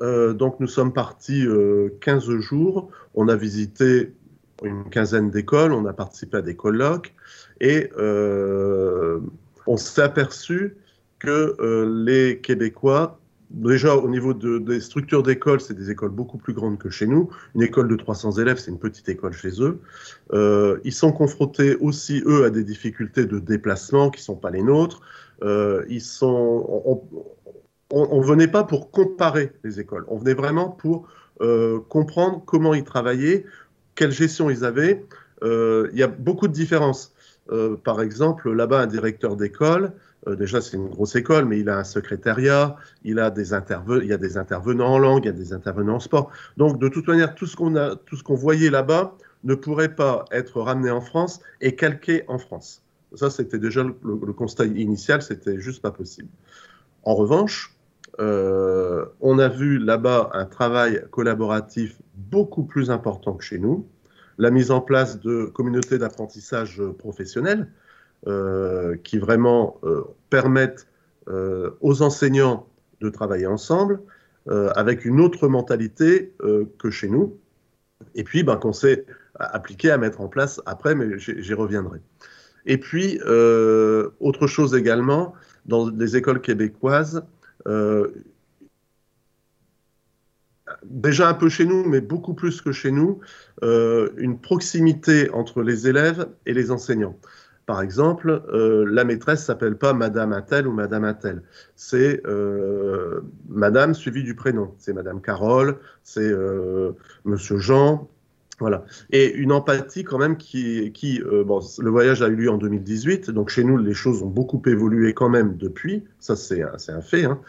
Euh, donc nous sommes partis 15 euh, jours, on a visité une quinzaine d'écoles, on a participé à des colloques et euh, on s'est aperçu que les Québécois, déjà au niveau des structures d'école, c'est des écoles beaucoup plus grandes que chez nous. Une école de 300 élèves, c'est une petite école chez eux. ils sont confrontés aussi, eux, à des difficultés de déplacement qui ne sont pas les nôtres. ils sont, on ne venait pas pour comparer les écoles, on venait vraiment pour euh, comprendre comment ils travaillaient, quelle gestion ils avaient. Euh, il y a beaucoup de différences. Euh, par exemple, là-bas, un directeur d'école, déjà c'est une grosse école, mais il a un secrétariat, il, a des il y a des intervenants en langue, il y a des intervenants en sport. Donc, de toute manière, tout ce qu'on a, tout ce qu'on voyait là-bas ne pourrait pas être ramené en France et calqué en France. Ça, c'était déjà le, le constat initial, c'était juste pas possible. En revanche, euh, on a vu là-bas un travail collaboratif beaucoup plus important que chez nous, la mise en place de communautés d'apprentissage professionnel euh, qui vraiment euh, permettent aux enseignants de travailler ensemble avec une autre mentalité que chez nous. Et puis, ben, qu'on s'est appliquer, à mettre en place après, mais j'y reviendrai. Et puis, autre chose également, dans les écoles québécoises, déjà un peu chez nous, mais beaucoup plus que chez nous, une proximité entre les élèves et les enseignants. Par exemple, euh, la maîtresse s'appelle pas Madame Attel ou Madame Attel. C'est euh, Madame suivi du prénom. C'est Madame Carole, c'est euh, Monsieur Jean. Voilà. Et une empathie quand même qui, qui bon, le voyage a eu lieu en 2018, donc chez nous les choses ont beaucoup évolué quand même depuis. Ça c'est un fait. Hein.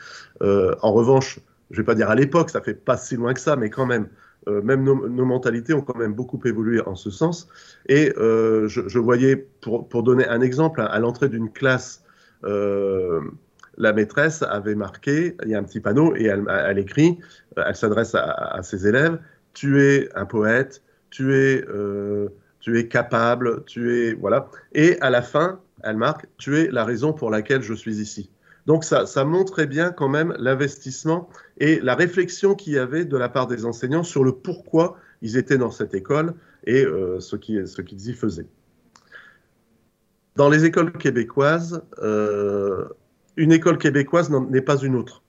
en revanche, je vais pas dire à l'époque, ça fait pas si loin que ça, mais quand même, euh, même nos, mentalités ont quand même beaucoup évolué en ce sens. Et euh, je, voyais, pour, donner un exemple, à, l'entrée d'une classe, euh, la maîtresse avait marqué, il y a un petit panneau, et elle, elle écrit, elle s'adresse à, ses élèves, tu es un poète, tu es, tu es capable, tu es... Voilà. Et à la fin, elle marque, tu es la raison pour laquelle je suis ici. Donc ça, ça montrait bien quand même l'investissement et la réflexion qu'il y avait de la part des enseignants sur le pourquoi ils étaient dans cette école et euh, ce qu'ils y faisaient. Dans les écoles québécoises, euh, une école québécoise n'est pas une autre.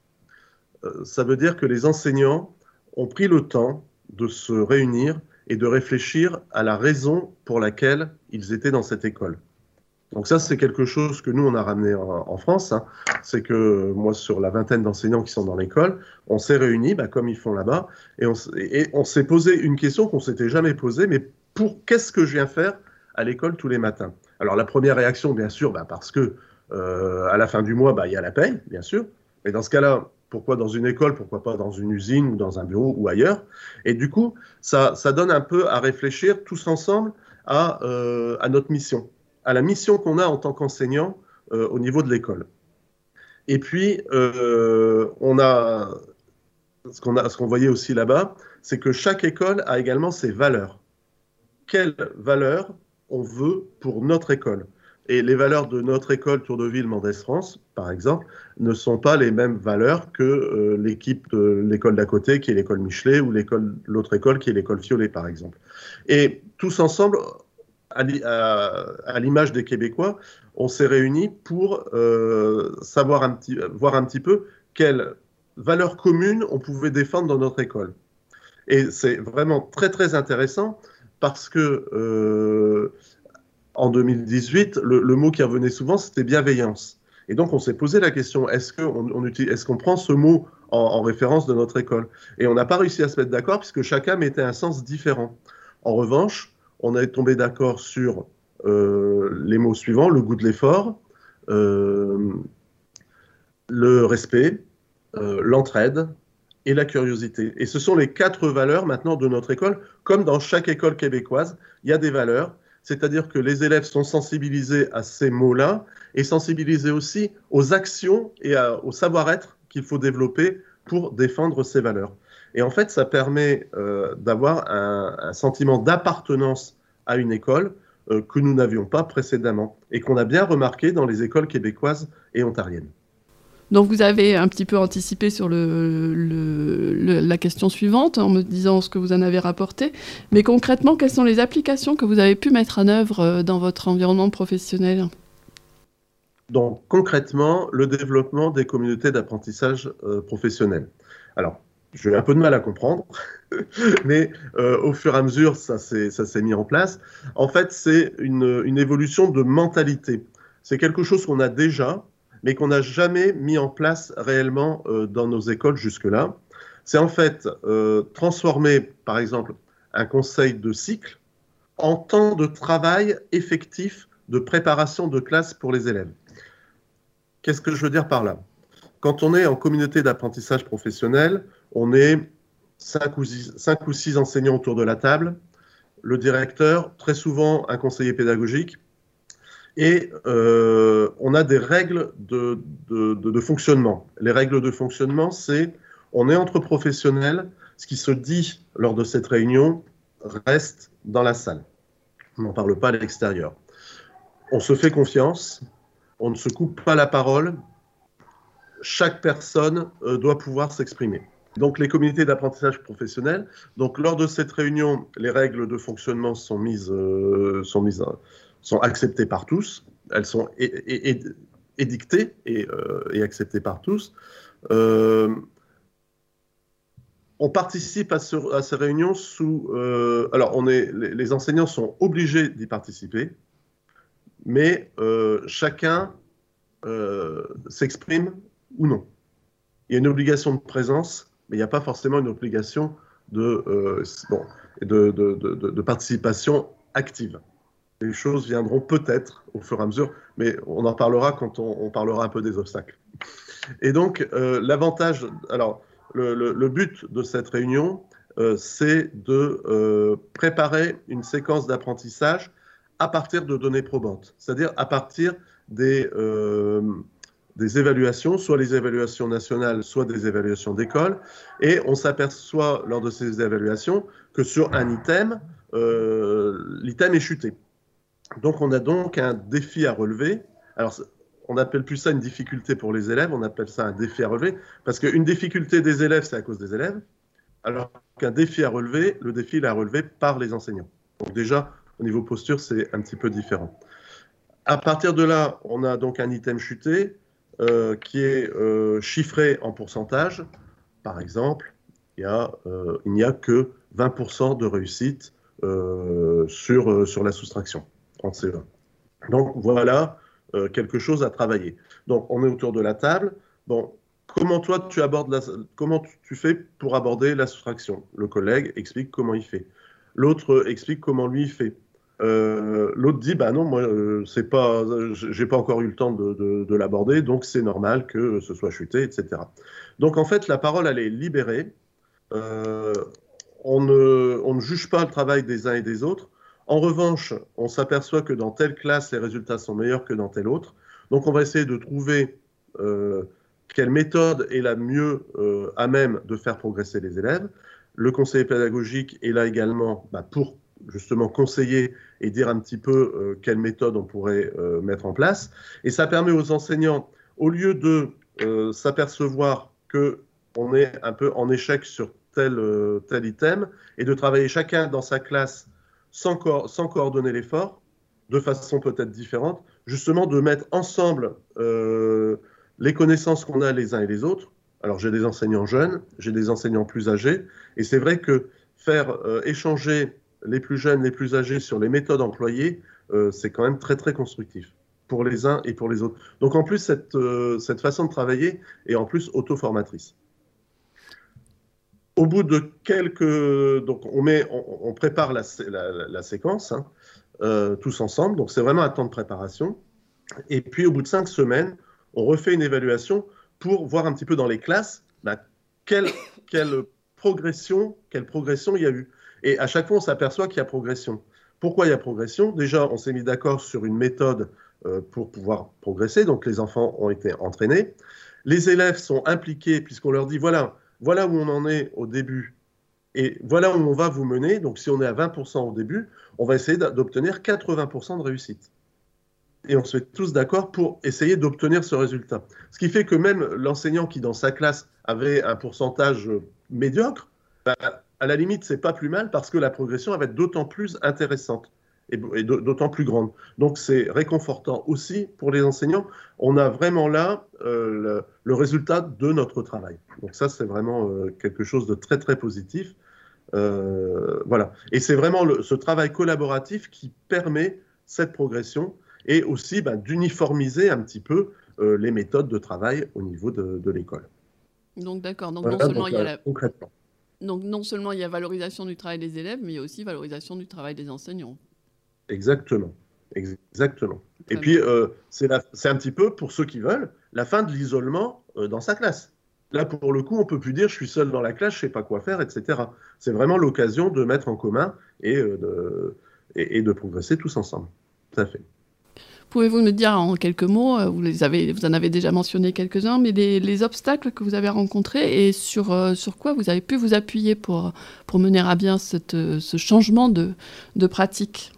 Euh, ça veut dire que les enseignants ont pris le temps de se réunir et de réfléchir à la raison pour laquelle ils étaient dans cette école. Donc ça, c'est quelque chose que nous, on a ramené en, France. Hein. C'est que moi, sur la vingtaine d'enseignants qui sont dans l'école, on s'est réunis, bah, comme ils font là-bas, et on, s'est posé une question qu'on s'était jamais posée, mais pour qu'est-ce que je viens faire à l'école tous les matins? Alors la première réaction, bien sûr, bah, parce que euh, à la fin du mois, bah, il y a la paye, bien sûr. Mais dans ce cas-là, pourquoi dans une école, pourquoi pas dans une usine ou dans un bureau ou ailleurs Et du coup, ça, donne un peu à réfléchir tous ensemble à, euh, à notre mission à la mission qu'on a en tant qu'enseignant euh, au niveau de l'école. Et puis, euh, on a ce qu'on a, ce qu'on voyait aussi là-bas, c'est que chaque école a également ses valeurs. Quelles valeurs on veut pour notre école? Et les valeurs de notre école Tour de Ville Mendès France, par exemple, ne sont pas les mêmes valeurs que euh, l'équipe de l'école d'à côté, qui est l'école Michelet, ou l'autre école, qui est l'école Fiolet, par exemple. Et tous ensemble, à l'image des Québécois, on s'est réunis pour euh, savoir voir un petit peu quelles valeurs communes on pouvait défendre dans notre école. Et c'est vraiment très très intéressant parce que euh, en 2018, le, mot qui revenait souvent, c'était bienveillance. Et donc on s'est posé la question est-ce qu'on prend ce mot en, en, référence de notre école? Et on n'a pas réussi à se mettre d'accord puisque chacun mettait un sens différent. En revanche, on est tombé d'accord sur euh, les mots suivants le goût de l'effort, euh, le respect, euh, l'entraide et la curiosité. Et ce sont les quatre valeurs maintenant de notre école. Comme dans chaque école québécoise, il y a des valeurs, c'est-à-dire que les élèves sont sensibilisés à ces mots-là et sensibilisés aussi aux actions et au savoir-être qu'il faut développer pour défendre ces valeurs. Et en fait, ça permet euh, d'avoir un, sentiment d'appartenance à une école euh, que nous n'avions pas précédemment et qu'on a bien remarqué dans les écoles québécoises et ontariennes. Donc vous avez un petit peu anticipé sur la question suivante en me disant ce que vous en avez rapporté. Mais concrètement, quelles sont les applications que vous avez pu mettre en œuvre euh, dans votre environnement professionnel? Donc concrètement, le développement des communautés d'apprentissage professionnel. Alors, j'ai un peu de mal à comprendre, mais euh, au fur et à mesure, ça s'est mis en place. En fait, c'est une, évolution de mentalité. C'est quelque chose qu'on a déjà, mais qu'on n'a jamais mis en place réellement euh, dans nos écoles jusque-là. C'est en fait euh, transformer, par exemple, un conseil de cycle en temps de travail effectif de préparation de classe pour les élèves. Qu'est-ce que je veux dire par là? Quand on est en communauté d'apprentissage professionnel, on est cinq ou, six, enseignants autour de la table, le directeur, très souvent un conseiller pédagogique, et euh, on a des règles de, fonctionnement. Les règles de fonctionnement, c'est on est entre professionnels, ce qui se dit lors de cette réunion reste dans la salle. On n'en parle pas à l'extérieur. On se fait confiance, on ne se coupe pas la parole, chaque personne euh, doit pouvoir s'exprimer. Donc les communautés d'apprentissage professionnel. Donc lors de cette réunion, les règles de fonctionnement sont mises, euh, sont mises, sont acceptées par tous. Elles sont édictées et, euh, et, acceptées par tous. Euh, on participe à, ces réunions sous. Euh, alors, on est, les, enseignants sont obligés d'y participer, mais chacun s'exprime ou non. Il y a une obligation de présence, mais il n'y a pas forcément une obligation de, bon, de, participation active. Les choses viendront peut-être au fur et à mesure, mais on en parlera quand on, parlera un peu des obstacles. Et donc, euh, l'avantage. Alors, le, but de cette réunion, euh, c'est de euh, préparer une séquence d'apprentissage à partir de données probantes, c'est-à-dire à partir des, des évaluations, soit les évaluations nationales, soit des évaluations d'école, et on s'aperçoit lors de ces évaluations que sur un item, l'item est chuté. Donc on a donc un défi à relever. Alors on n'appelle plus ça une difficulté pour les élèves, on appelle ça un défi à relever, parce qu'une difficulté des élèves, c'est à cause des élèves, alors qu'un défi à relever, le défi il est à relever par les enseignants. Donc déjà, au niveau posture, c'est un petit peu différent. À partir de là, on a donc un item chuté euh, qui est euh, chiffré en pourcentage. Par exemple, il, euh, n'y a que 20% de réussite sur la soustraction en CE1. Donc voilà euh, quelque chose à travailler. Donc, on est autour de la table. Bon, comment toi tu abordes la, comment tu fais pour aborder la soustraction Le collègue explique comment il fait. L'autre explique comment lui il fait. Euh, L'autre dit bah non moi euh, c'est pas j'ai pas encore eu le temps de, de, de l'aborder donc c'est normal que ce soit chuté etc. Donc en fait la parole elle est libérée. Euh, on ne on ne juge pas le travail des uns et des autres. En revanche, on s'aperçoit que dans telle classe, les résultats sont meilleurs que dans telle autre. Donc, on va essayer de trouver euh, quelle méthode est la mieux euh, à même de faire progresser les élèves. Le conseiller pédagogique est là également bah, pour justement conseiller et dire un petit peu euh, quelle méthode on pourrait euh, mettre en place. Et ça permet aux enseignants, au lieu de s'apercevoir que on est un peu en échec sur tel, tel item et de travailler chacun dans sa classe sans, co sans coordonner l'effort, de façon peut-être différente, justement de mettre ensemble euh, les connaissances qu'on a les uns et les autres. Alors j'ai des enseignants jeunes, j'ai des enseignants plus âgés, et c'est vrai que faire euh, échanger les plus jeunes, les plus âgés sur les méthodes employées, euh, c'est quand même très très constructif pour les uns et pour les autres. Donc en plus cette, cette façon de travailler est en plus auto-formatrice. Au bout de quelques, donc on met, on, prépare la séquence hein, euh, tous ensemble. Donc c'est vraiment un temps de préparation. Et puis au bout de cinq semaines, on refait une évaluation pour voir un petit peu dans les classes bah, quelle, quelle progression, quelle progression il y a eu. Et à chaque fois, on s'aperçoit qu'il y a progression. Pourquoi il y a progression? Déjà, on s'est mis d'accord sur une méthode euh, pour pouvoir progresser. Donc les enfants ont été entraînés. Les élèves sont impliqués puisqu'on leur dit voilà voilà où on en est au début et voilà où on va vous mener. Donc, si on est à 20% au début, on va essayer d'obtenir 80% de réussite. Et on se met tous d'accord pour essayer d'obtenir ce résultat. Ce qui fait que même l'enseignant qui, dans sa classe, avait un pourcentage médiocre, bah, à la limite, c'est pas plus mal parce que la progression va être d'autant plus intéressante et, d'autant plus grande. Donc c'est réconfortant aussi pour les enseignants. On a vraiment là euh, le, le, résultat de notre travail. Donc ça c'est vraiment euh, quelque chose de très très positif. Euh, voilà. Et c'est vraiment le, ce travail collaboratif qui permet cette progression et aussi bah, d'uniformiser un petit peu les méthodes de travail au niveau de, de l'école. Donc d'accord. Donc voilà, non seulement donc, il y a la... concrètement. Donc non seulement il y a valorisation du travail des élèves, mais il y a aussi valorisation du travail des enseignants. Exactement. Exactement. Très Et puis, euh, c'est un petit peu, pour ceux qui veulent, la fin de l'isolement euh, dans sa classe. Là, pour le coup, on peut plus dire je suis seul dans la classe, je sais pas quoi faire, etc. C'est vraiment l'occasion de mettre en commun et, euh, de, et, et, de progresser tous ensemble. Tout à fait. Pouvez-vous nous dire en quelques mots, vous, les avez, vous en avez déjà mentionné quelques-uns, mais les, les, obstacles que vous avez rencontrés et sur, euh, sur quoi vous avez pu vous appuyer pour, pour mener à bien cette, ce changement de, de pratique?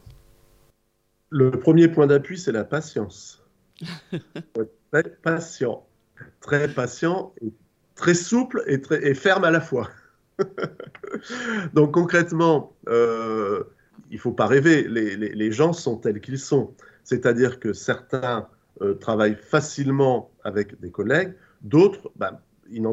Le premier point d'appui, c'est la patience. très patient, très patient et très souple et, très, et ferme à la fois. Donc concrètement, euh, il ne faut pas rêver, les, les, les gens sont tels qu'ils sont. C'est-à-dire que certains euh, travaillent facilement avec des collègues, d'autres, bah, ils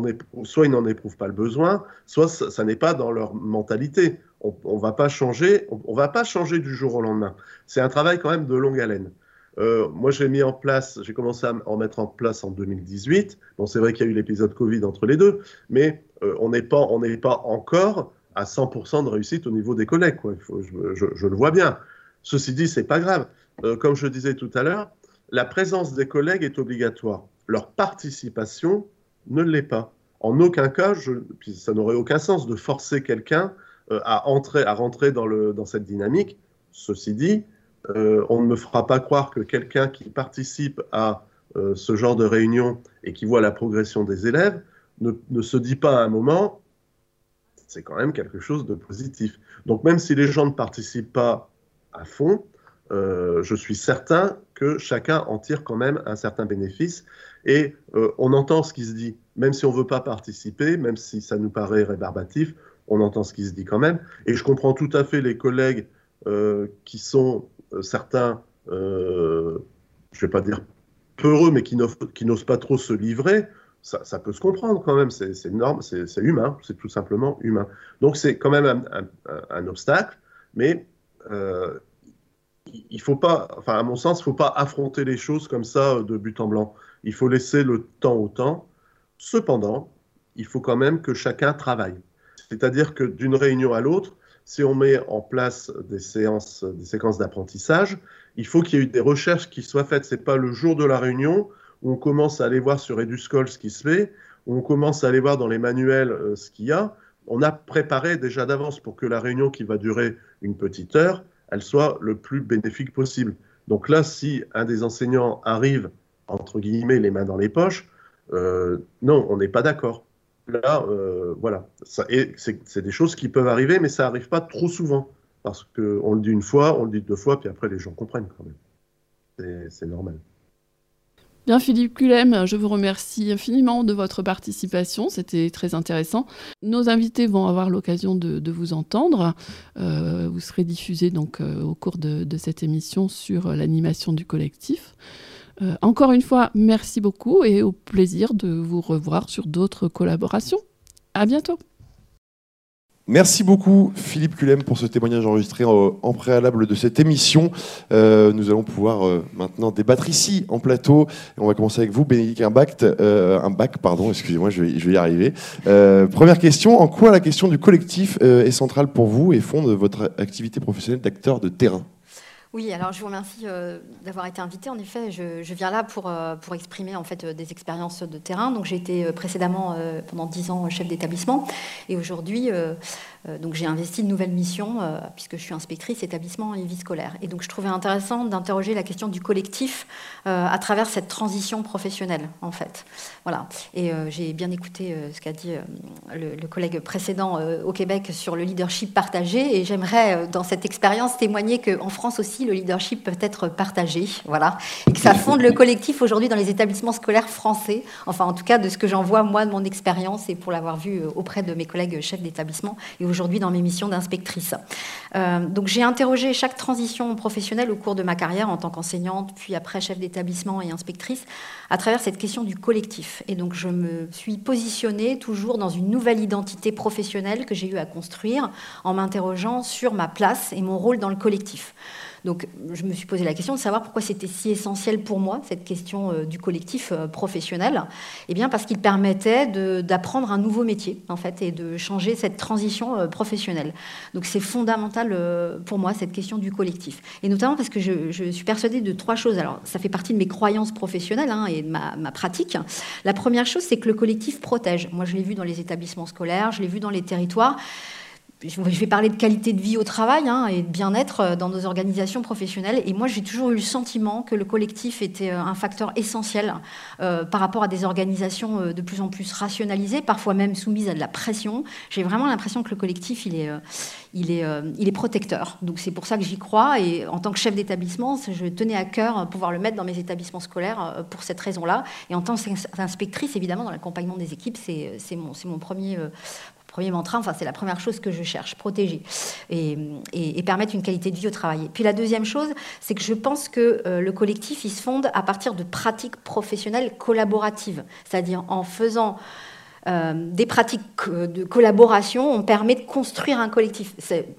soit ils n'en éprouvent pas le besoin, soit ça, ça n'est pas dans leur mentalité. On ne va pas changer, on, on, va pas changer du jour au lendemain. C'est un travail quand même de longue haleine. Euh, moi, j'ai mis en place, j'ai commencé à en mettre en place en 2018. Bon, c'est vrai qu'il y a eu l'épisode Covid entre les deux, mais euh, on n'est pas, on n'est pas encore à 100% de réussite au niveau des collègues. Quoi. Il faut, je, le vois bien. Ceci dit, c'est pas grave. Euh, comme je disais tout à l'heure, la présence des collègues est obligatoire. Leur participation ne l'est pas. En aucun cas, je, ça n'aurait aucun sens de forcer quelqu'un à entrer, à rentrer dans, le, dans cette dynamique. Ceci dit, euh, on ne me fera pas croire que quelqu'un qui participe à euh, ce genre de réunion et qui voit la progression des élèves ne, ne se dit pas à un moment, c'est quand même quelque chose de positif. Donc même si les gens ne participent pas à fond, euh, je suis certain que chacun en tire quand même un certain bénéfice. Et euh, on entend ce qui se dit, même si on ne veut pas participer, même si ça nous paraît rébarbatif, on entend ce qui se dit quand même. Et je comprends tout à fait les collègues euh, qui sont euh, certains, euh, je ne vais pas dire peureux, mais qui n'osent pas trop se livrer. Ça, ça, peut se comprendre quand même, c'est énorme, c'est humain, c'est tout simplement humain. Donc c'est quand même un, un, un, obstacle, mais euh, il faut pas, enfin à mon sens, il faut pas affronter les choses comme ça de but en blanc. Il faut laisser le temps au temps. Cependant, il faut quand même que chacun travaille. C'est-à-dire que d'une réunion à l'autre, si on met en place des séances, des séquences d'apprentissage, il faut qu'il y ait eu des recherches qui soient faites. C'est pas le jour de la réunion où on commence à aller voir sur Eduscol ce qui se fait, où on commence à aller voir dans les manuels euh, ce qu'il y a. On a préparé déjà d'avance pour que la réunion qui va durer une petite heure, elle soit le plus bénéfique possible. Donc là, si un des enseignants arrive, entre guillemets, les mains dans les poches, euh, non, on n'est pas d'accord. Là, euh, voilà. C'est des choses qui peuvent arriver, mais ça n'arrive pas trop souvent. Parce qu'on le dit une fois, on le dit deux fois, puis après, les gens comprennent quand même. C'est normal. Bien, Philippe Culem, je vous remercie infiniment de votre participation. C'était très intéressant. Nos invités vont avoir l'occasion de, vous entendre. Euh, vous serez diffusé donc euh, au cours de, cette émission sur l'animation du collectif. Euh, encore une fois, merci beaucoup et au plaisir de vous revoir sur d'autres collaborations. À bientôt. Merci beaucoup Philippe Culem pour ce témoignage enregistré en, préalable de cette émission. Euh, nous allons pouvoir euh, maintenant débattre ici en plateau. On va commencer avec vous, Bénédicte Imbact, euh, pardon, excusez-moi, je vais, y arriver. Première question, en quoi la question du collectif est centrale pour vous et fonde votre activité professionnelle d'acteur de terrain? Oui, alors je vous remercie euh, d'avoir été invité. En effet, je, viens là pour, euh, pour exprimer en fait euh, des expériences de terrain. Donc j'ai été précédemment pendant dix ans chef d'établissement et aujourd'hui donc j'ai investi une nouvelle mission puisque je suis inspectrice établissement et vie scolaire. Et donc je trouvais intéressant d'interroger la question du collectif à travers cette transition professionnelle en fait. Voilà. Et j'ai bien écouté ce qu'a dit le, collègue précédent au Québec sur le leadership partagé et j'aimerais dans cette expérience témoigner qu'en France aussi le leadership peut être partagé, voilà, et que ça fonde le collectif aujourd'hui dans les établissements scolaires français, enfin en tout cas de ce que j'en vois moi de mon expérience et pour l'avoir vu euh, auprès de mes collègues chefs d'établissement et aujourd'hui dans mes missions d'inspectrice. Euh, donc j'ai interrogé chaque transition professionnelle au cours de ma carrière en tant qu'enseignante, puis après chef d'établissement et inspectrice, à travers cette question du collectif. Et donc je me suis positionnée toujours dans une nouvelle identité professionnelle que j'ai eu à construire en m'interrogeant sur ma place et mon rôle dans le collectif. Donc, je me suis posé la question de savoir pourquoi c'était si essentiel pour moi, cette question euh, du collectif euh, professionnel. Eh bien, parce qu'il permettait d'apprendre un nouveau métier, en fait, et de changer cette transition euh, professionnelle. Donc, c'est fondamental pour moi, cette question du collectif. Et notamment parce que je, suis persuadée de trois choses. Alors, ça fait partie de mes croyances professionnelles hein, et de ma pratique. La première chose, c'est que le collectif protège. Moi, je l'ai vu dans les établissements scolaires, je l'ai vu dans les territoires je vais parler de qualité de vie au travail hein, et de bien-être euh, dans nos organisations professionnelles. Et moi, j'ai toujours eu le sentiment que le collectif était euh, un facteur essentiel euh, par rapport à des organisations de plus en plus rationalisées, parfois même soumises à de la pression. J'ai vraiment l'impression que le collectif, il est, il est, il est protecteur. Donc c'est pour ça que j'y crois. Et en tant que chef d'établissement, je tenais à cœur pouvoir le mettre dans mes établissements scolaires pour cette raison-là. Et en tant qu'inspectrice, évidemment, dans l'accompagnement des équipes, c'est mon, mon premier premier mantra, enfin c'est la première chose que je cherche, protéger et, et, permettre une qualité de vie au travail. Puis la deuxième chose, c'est que je pense que euh, le collectif, il se fonde à partir de pratiques professionnelles collaboratives, c'est-à-dire en faisant des pratiques de collaboration, on permet de construire un collectif.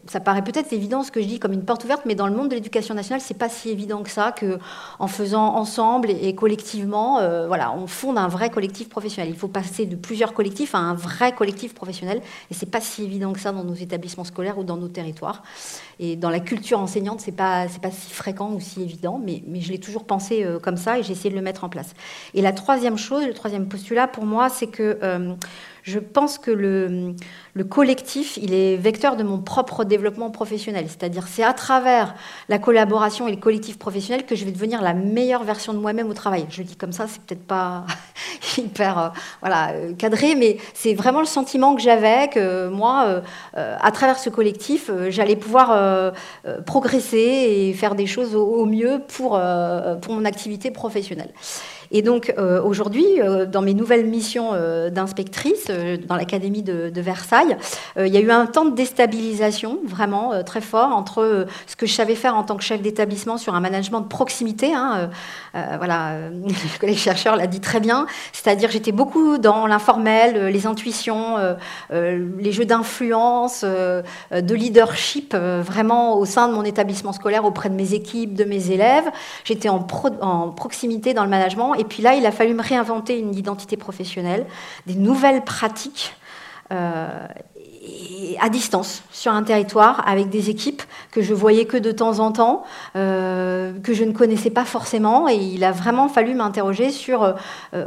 Ça paraît peut-être évident ce que je dis comme une porte ouverte, mais dans le monde de l'éducation nationale, c'est pas si évident que ça que en faisant ensemble et, collectivement, euh, voilà, on fonde un vrai collectif professionnel. Il faut passer de plusieurs collectifs à un vrai collectif professionnel, et c'est pas si évident que ça dans nos établissements scolaires ou dans nos territoires. Et dans la culture enseignante, c'est pas c'est pas si fréquent ou si évident, mais, mais je l'ai toujours pensé euh, comme ça et j'ai essayé de le mettre en place. Et la troisième chose, le troisième postulat pour moi, c'est que je pense que le, le, collectif, il est vecteur de mon propre développement professionnel. C'est-à-dire, c'est à travers la collaboration et le collectif professionnel que je vais devenir la meilleure version de moi-même au travail. Je le dis comme ça, c'est peut-être pas hyper euh, voilà, euh, cadré, mais c'est vraiment le sentiment que j'avais que moi, euh, à travers ce collectif, j'allais pouvoir progresser et faire des choses au, mieux pour, pour mon activité professionnelle. Et donc aujourd'hui, dans mes nouvelles missions d'inspectrice dans l'Académie de, Versailles, il y a eu un temps de déstabilisation vraiment très fort entre ce que je savais faire en tant que chef d'établissement sur un management de proximité. Hein, voilà, le collègue chercheur l'a dit très bien, c'est-à-dire j'étais beaucoup dans l'informel, les intuitions, les jeux d'influence, de leadership vraiment au sein de mon établissement scolaire auprès de mes équipes, de mes élèves. J'étais en proximité dans le management et puis là, il a fallu me réinventer une identité professionnelle, des nouvelles pratiques. Euh, à distance sur un territoire avec des équipes que je voyais que de temps en temps, euh, que je ne connaissais pas forcément. Et il a vraiment fallu m'interroger sur euh,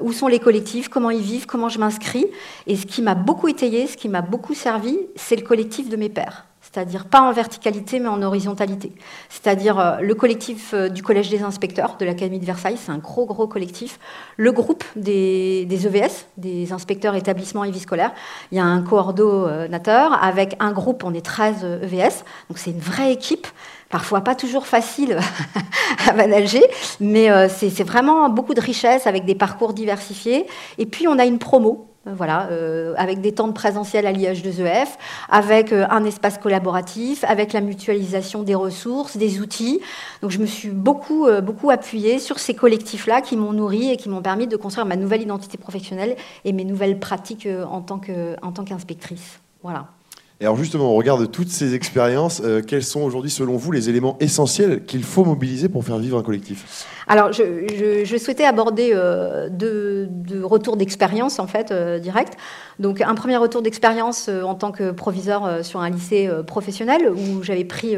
où sont les collectifs, comment ils vivent, comment je m'inscris. Et ce qui m'a beaucoup étayé, ce qui m'a beaucoup servi, c'est le collectif de mes pères c'est-à-dire pas en verticalité mais en horizontalité. C'est-à-dire euh, le collectif euh, du Collège des inspecteurs de l'Académie de Versailles, c'est un gros gros collectif. Le groupe des, EVS, des inspecteurs établissements et vie scolaire. Il y a un coordonnateur avec un groupe, on est 13 EVS, donc c'est une vraie équipe parfois pas toujours facile à manager, mais euh, c'est vraiment beaucoup de richesse avec des parcours diversifiés. Et puis on a une promo euh, voilà, euh, avec des temps de présentiel à l'IH2EF, avec euh, un espace collaboratif, avec la mutualisation des ressources, des outils. Donc je me suis beaucoup, beaucoup appuyée sur ces collectifs-là qui m'ont nourri et qui m'ont permis de construire ma nouvelle identité professionnelle et mes nouvelles pratiques en tant qu'inspectrice. Voilà. Et alors justement, on regarde toutes ces expériences. quels sont aujourd'hui, selon vous, les éléments essentiels qu'il faut mobiliser pour faire vivre un collectif? Alors, je, souhaitais aborder euh, deux, retours d'expérience, en fait, euh, direct. Donc, un premier retour d'expérience euh, en tant que proviseur sur un lycée professionnel, où j'avais pris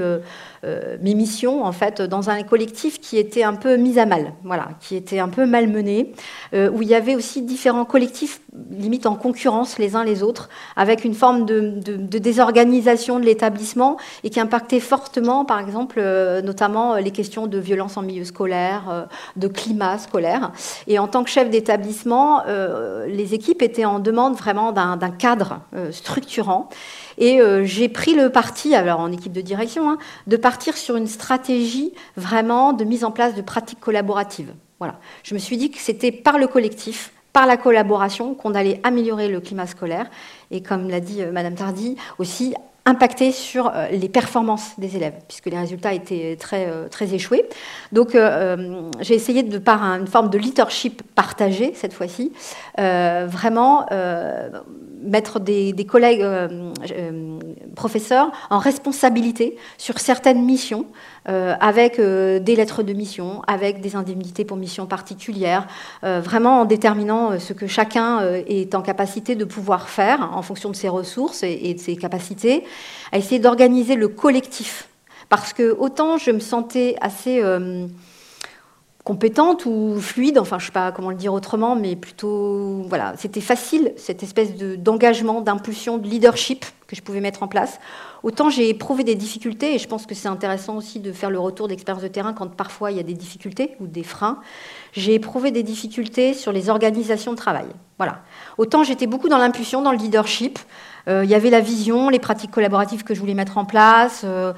mes missions, en fait, dans un collectif qui était un peu mis à mal, voilà, qui était un peu malmené, où il y avait aussi différents collectifs, limite en concurrence les uns les autres, avec une forme de, de désorganisation de l'établissement et qui impactait fortement, par exemple, notamment les questions de violence en milieu scolaire, euh, de climat scolaire. Et en tant que chef d'établissement, euh, les équipes étaient en demande vraiment d'un cadre euh, structurant. Et j'ai pris le parti, alors en équipe de direction, hein, de partir sur une stratégie vraiment de mise en place de pratiques collaboratives. Voilà. Je me suis dit que c'était par le collectif, par la collaboration qu'on allait améliorer le climat scolaire et comme l'a dit Madame Tardy aussi impacter sur euh, les performances des élèves, puisque les résultats étaient très, euh, très échoués. Donc euh, j'ai essayé de, par une forme de leadership partagé, cette fois-ci, vraiment mettre des, collègues professeurs en responsabilité sur certaines missions, avec des lettres de mission, avec des indemnités pour missions particulières, vraiment en déterminant ce que chacun est en capacité de pouvoir faire en fonction de ses ressources et, de ses capacités, à essayer d'organiser le collectif. Parce que autant je me sentais assez euh, compétente ou fluide, enfin je ne sais pas comment le dire autrement, mais plutôt, voilà, c'était facile, cette espèce d'engagement, d'impulsion, de leadership que je pouvais mettre en place. Autant j'ai éprouvé des difficultés, et je pense que c'est intéressant aussi de faire le retour d'expérience de terrain quand parfois il y a des difficultés ou des freins. J'ai éprouvé des difficultés sur les organisations de travail. Voilà. Autant j'étais beaucoup dans l'impulsion, dans le leadership. Euh, il y avait la vision, les pratiques collaboratives que je voulais mettre en place. Euh,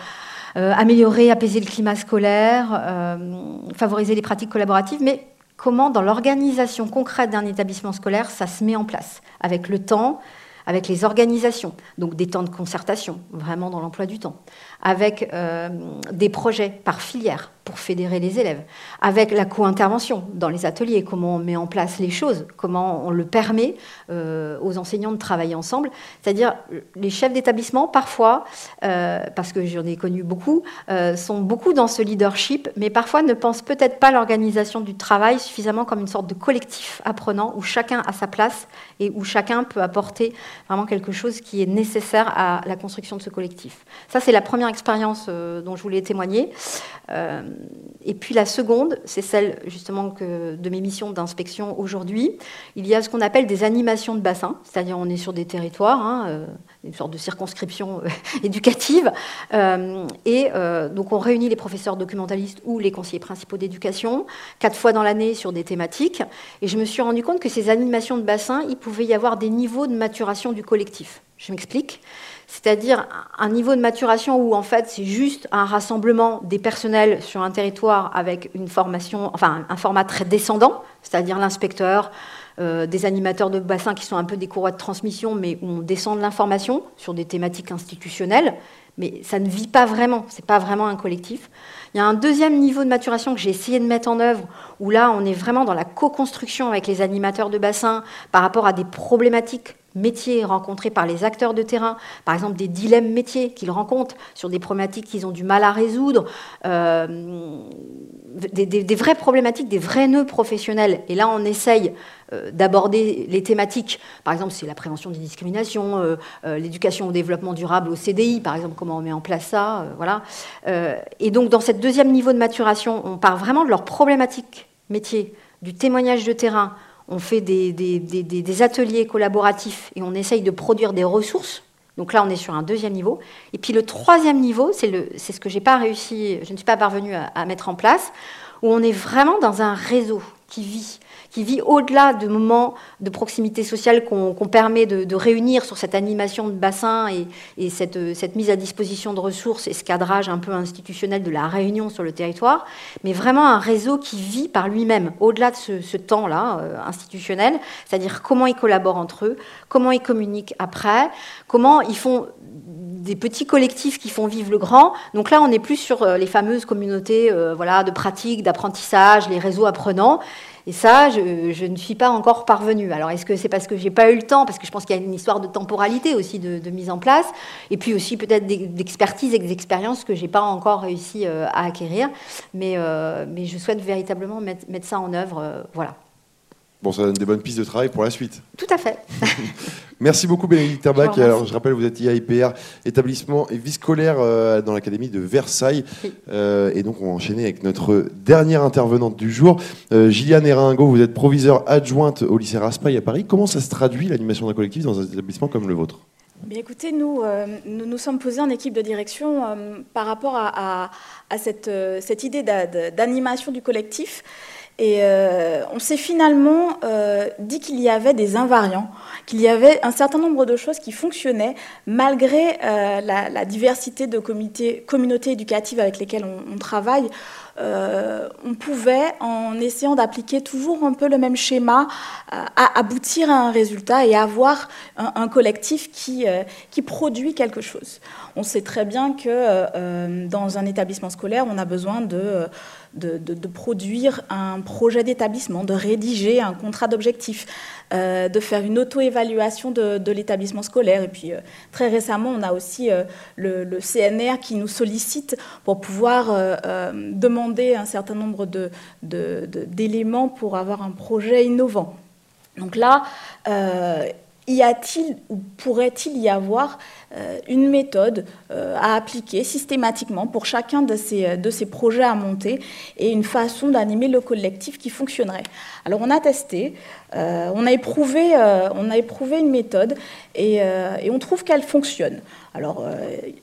améliorer, apaiser le climat scolaire, favoriser les pratiques collaboratives, mais comment dans l'organisation concrète d'un établissement scolaire ça se met en place, avec le temps, avec les organisations, donc des temps de concertation, vraiment dans l'emploi du temps, avec euh, des projets par filière pour fédérer les élèves, avec la co-intervention dans les ateliers, comment on met en place les choses, comment on le permet euh, aux enseignants de travailler ensemble. C'est-à-dire, les chefs d'établissement, parfois, euh, parce que j'en ai connu beaucoup, sont beaucoup dans ce leadership, mais parfois ne pensent peut-être pas l'organisation du travail suffisamment comme une sorte de collectif apprenant où chacun a sa place et où chacun peut apporter vraiment quelque chose qui est nécessaire à la construction de ce collectif. Ça, c'est la première expérience euh, dont je voulais témoigner. Euh, et puis la seconde, c'est celle justement de mes missions d'inspection aujourd'hui. Il y a ce qu'on appelle des animations de bassin, c'est-à-dire on est sur des territoires, hein, euh, une sorte de circonscription éducative. et donc on réunit les professeurs documentalistes ou les conseillers principaux d'éducation quatre fois dans l'année sur des thématiques. Et je me suis rendu compte que ces animations de bassin, il pouvait y avoir des niveaux de maturation du collectif. Je m'explique c'est-à-dire un niveau de maturation où en fait c'est juste un rassemblement des personnels sur un territoire avec une formation, enfin un format très descendant, c'est-à-dire l'inspecteur, euh, des animateurs de bassin qui sont un peu des courroies de transmission, mais où on descend de l'information sur des thématiques institutionnelles, mais ça ne vit pas vraiment, c'est pas vraiment un collectif. Il y a un deuxième niveau de maturation que j'ai essayé de mettre en œuvre, où là on est vraiment dans la co-construction avec les animateurs de bassin par rapport à des problématiques métiers rencontrés par les acteurs de terrain, par exemple des dilemmes métiers qu'ils rencontrent sur des problématiques qu'ils ont du mal à résoudre, euh, des, vraies problématiques, des vrais nœuds professionnels. Et là, on essaye euh, d'aborder les thématiques. Par exemple, c'est la prévention des discriminations, euh, l'éducation au développement durable au CDI, par exemple, comment on met en place ça. voilà. et donc, dans ce deuxième niveau de maturation, on part vraiment de leurs problématiques métiers, du témoignage de terrain on fait des, ateliers collaboratifs et on essaye de produire des ressources. Donc là, on est sur un deuxième niveau. Et puis le troisième niveau, c'est ce que j'ai pas réussi, je ne suis pas parvenue à mettre en place, où on est vraiment dans un réseau qui vit, qui vit au-delà de moments de proximité sociale qu'on permet de, réunir sur cette animation de bassin et, cette, mise à disposition de ressources et ce cadrage un peu institutionnel de la réunion sur le territoire, mais vraiment un réseau qui vit par lui-même, au-delà de ce, temps-là euh, institutionnel, c'est-à-dire comment ils collaborent entre eux, comment ils communiquent après, comment ils font des petits collectifs qui font vivre le grand. Donc là, on n'est plus sur euh, les fameuses communautés euh, voilà, de pratique, d'apprentissage, les réseaux apprenants. Et ça, je, ne suis pas encore parvenue. Alors, est-ce que c'est parce que j'ai pas eu le temps? Parce que je pense qu'il y a une histoire de temporalité aussi de, mise en place, et puis aussi peut-être d'expertise et d'expérience que j'ai pas encore réussi euh, à acquérir. Mais, euh, mais je souhaite véritablement mettre, mettre ça en œuvre. Euh, voilà. Bon, ça donne des bonnes pistes de travail pour la suite. Tout à fait. Merci beaucoup Bénédicte Terbach. Alors, je rappelle, vous êtes IAIPR, établissement et vie scolaire euh, dans l'Académie de Versailles. Euh, et donc, on va enchaîner avec notre dernière intervenante du jour. Euh, Gilliane Eringo, vous êtes proviseure adjointe au lycée Raspail à Paris. Comment ça se traduit l'animation d'un collectif dans un établissement comme le vôtre? Bien, écoutez, nous, nous nous sommes posés en équipe de direction par rapport à, à cette, cette idée d'animation du collectif. Et euh, on s'est finalement euh, dit qu'il y avait des invariants, qu'il y avait un certain nombre de choses qui fonctionnaient malgré euh, la, diversité de communautés éducatives avec lesquelles on travaille. On pouvait, en essayant d'appliquer toujours un peu le même schéma, aboutir à un résultat et avoir un, collectif qui produit quelque chose. On sait très bien que dans un établissement scolaire, on a besoin de, de, produire un projet d'établissement, de rédiger un contrat d'objectif, de faire une auto-évaluation de, l'établissement scolaire. Et puis, très récemment, on a aussi le, le, CNR qui nous sollicite pour pouvoir demander un certain nombre d'éléments pour avoir un projet innovant. Donc là, euh, y a-t-il ou pourrait-il y avoir euh, une méthode euh, à appliquer systématiquement pour chacun de ces, de ces projets à monter et une façon d'animer le collectif qui fonctionnerait Alors on a testé, euh, on, a éprouvé, on a éprouvé une méthode et, et on trouve qu'elle fonctionne. Alors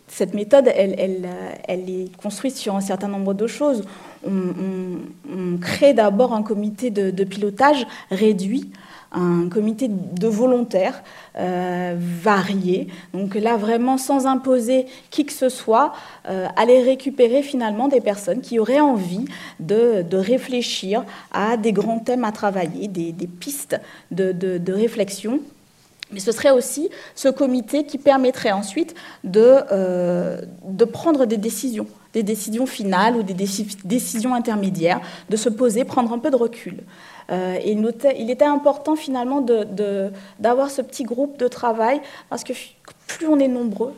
cette méthode, elle, elle, elle, est construite sur un certain nombre de choses. On, crée d'abord un comité de pilotage réduit un comité de volontaires euh, variés. Donc là, vraiment sans imposer qui que ce soit, euh, aller récupérer finalement des personnes qui auraient envie de, réfléchir à des grands thèmes à travailler, des, pistes de, réflexion. Mais ce serait aussi ce comité qui permettrait ensuite de, euh, de prendre des décisions, des décisions finales ou des décisions intermédiaires, de se poser, prendre un peu de recul. Euh, il, était important finalement d'avoir ce petit groupe de travail parce que plus on est nombreux,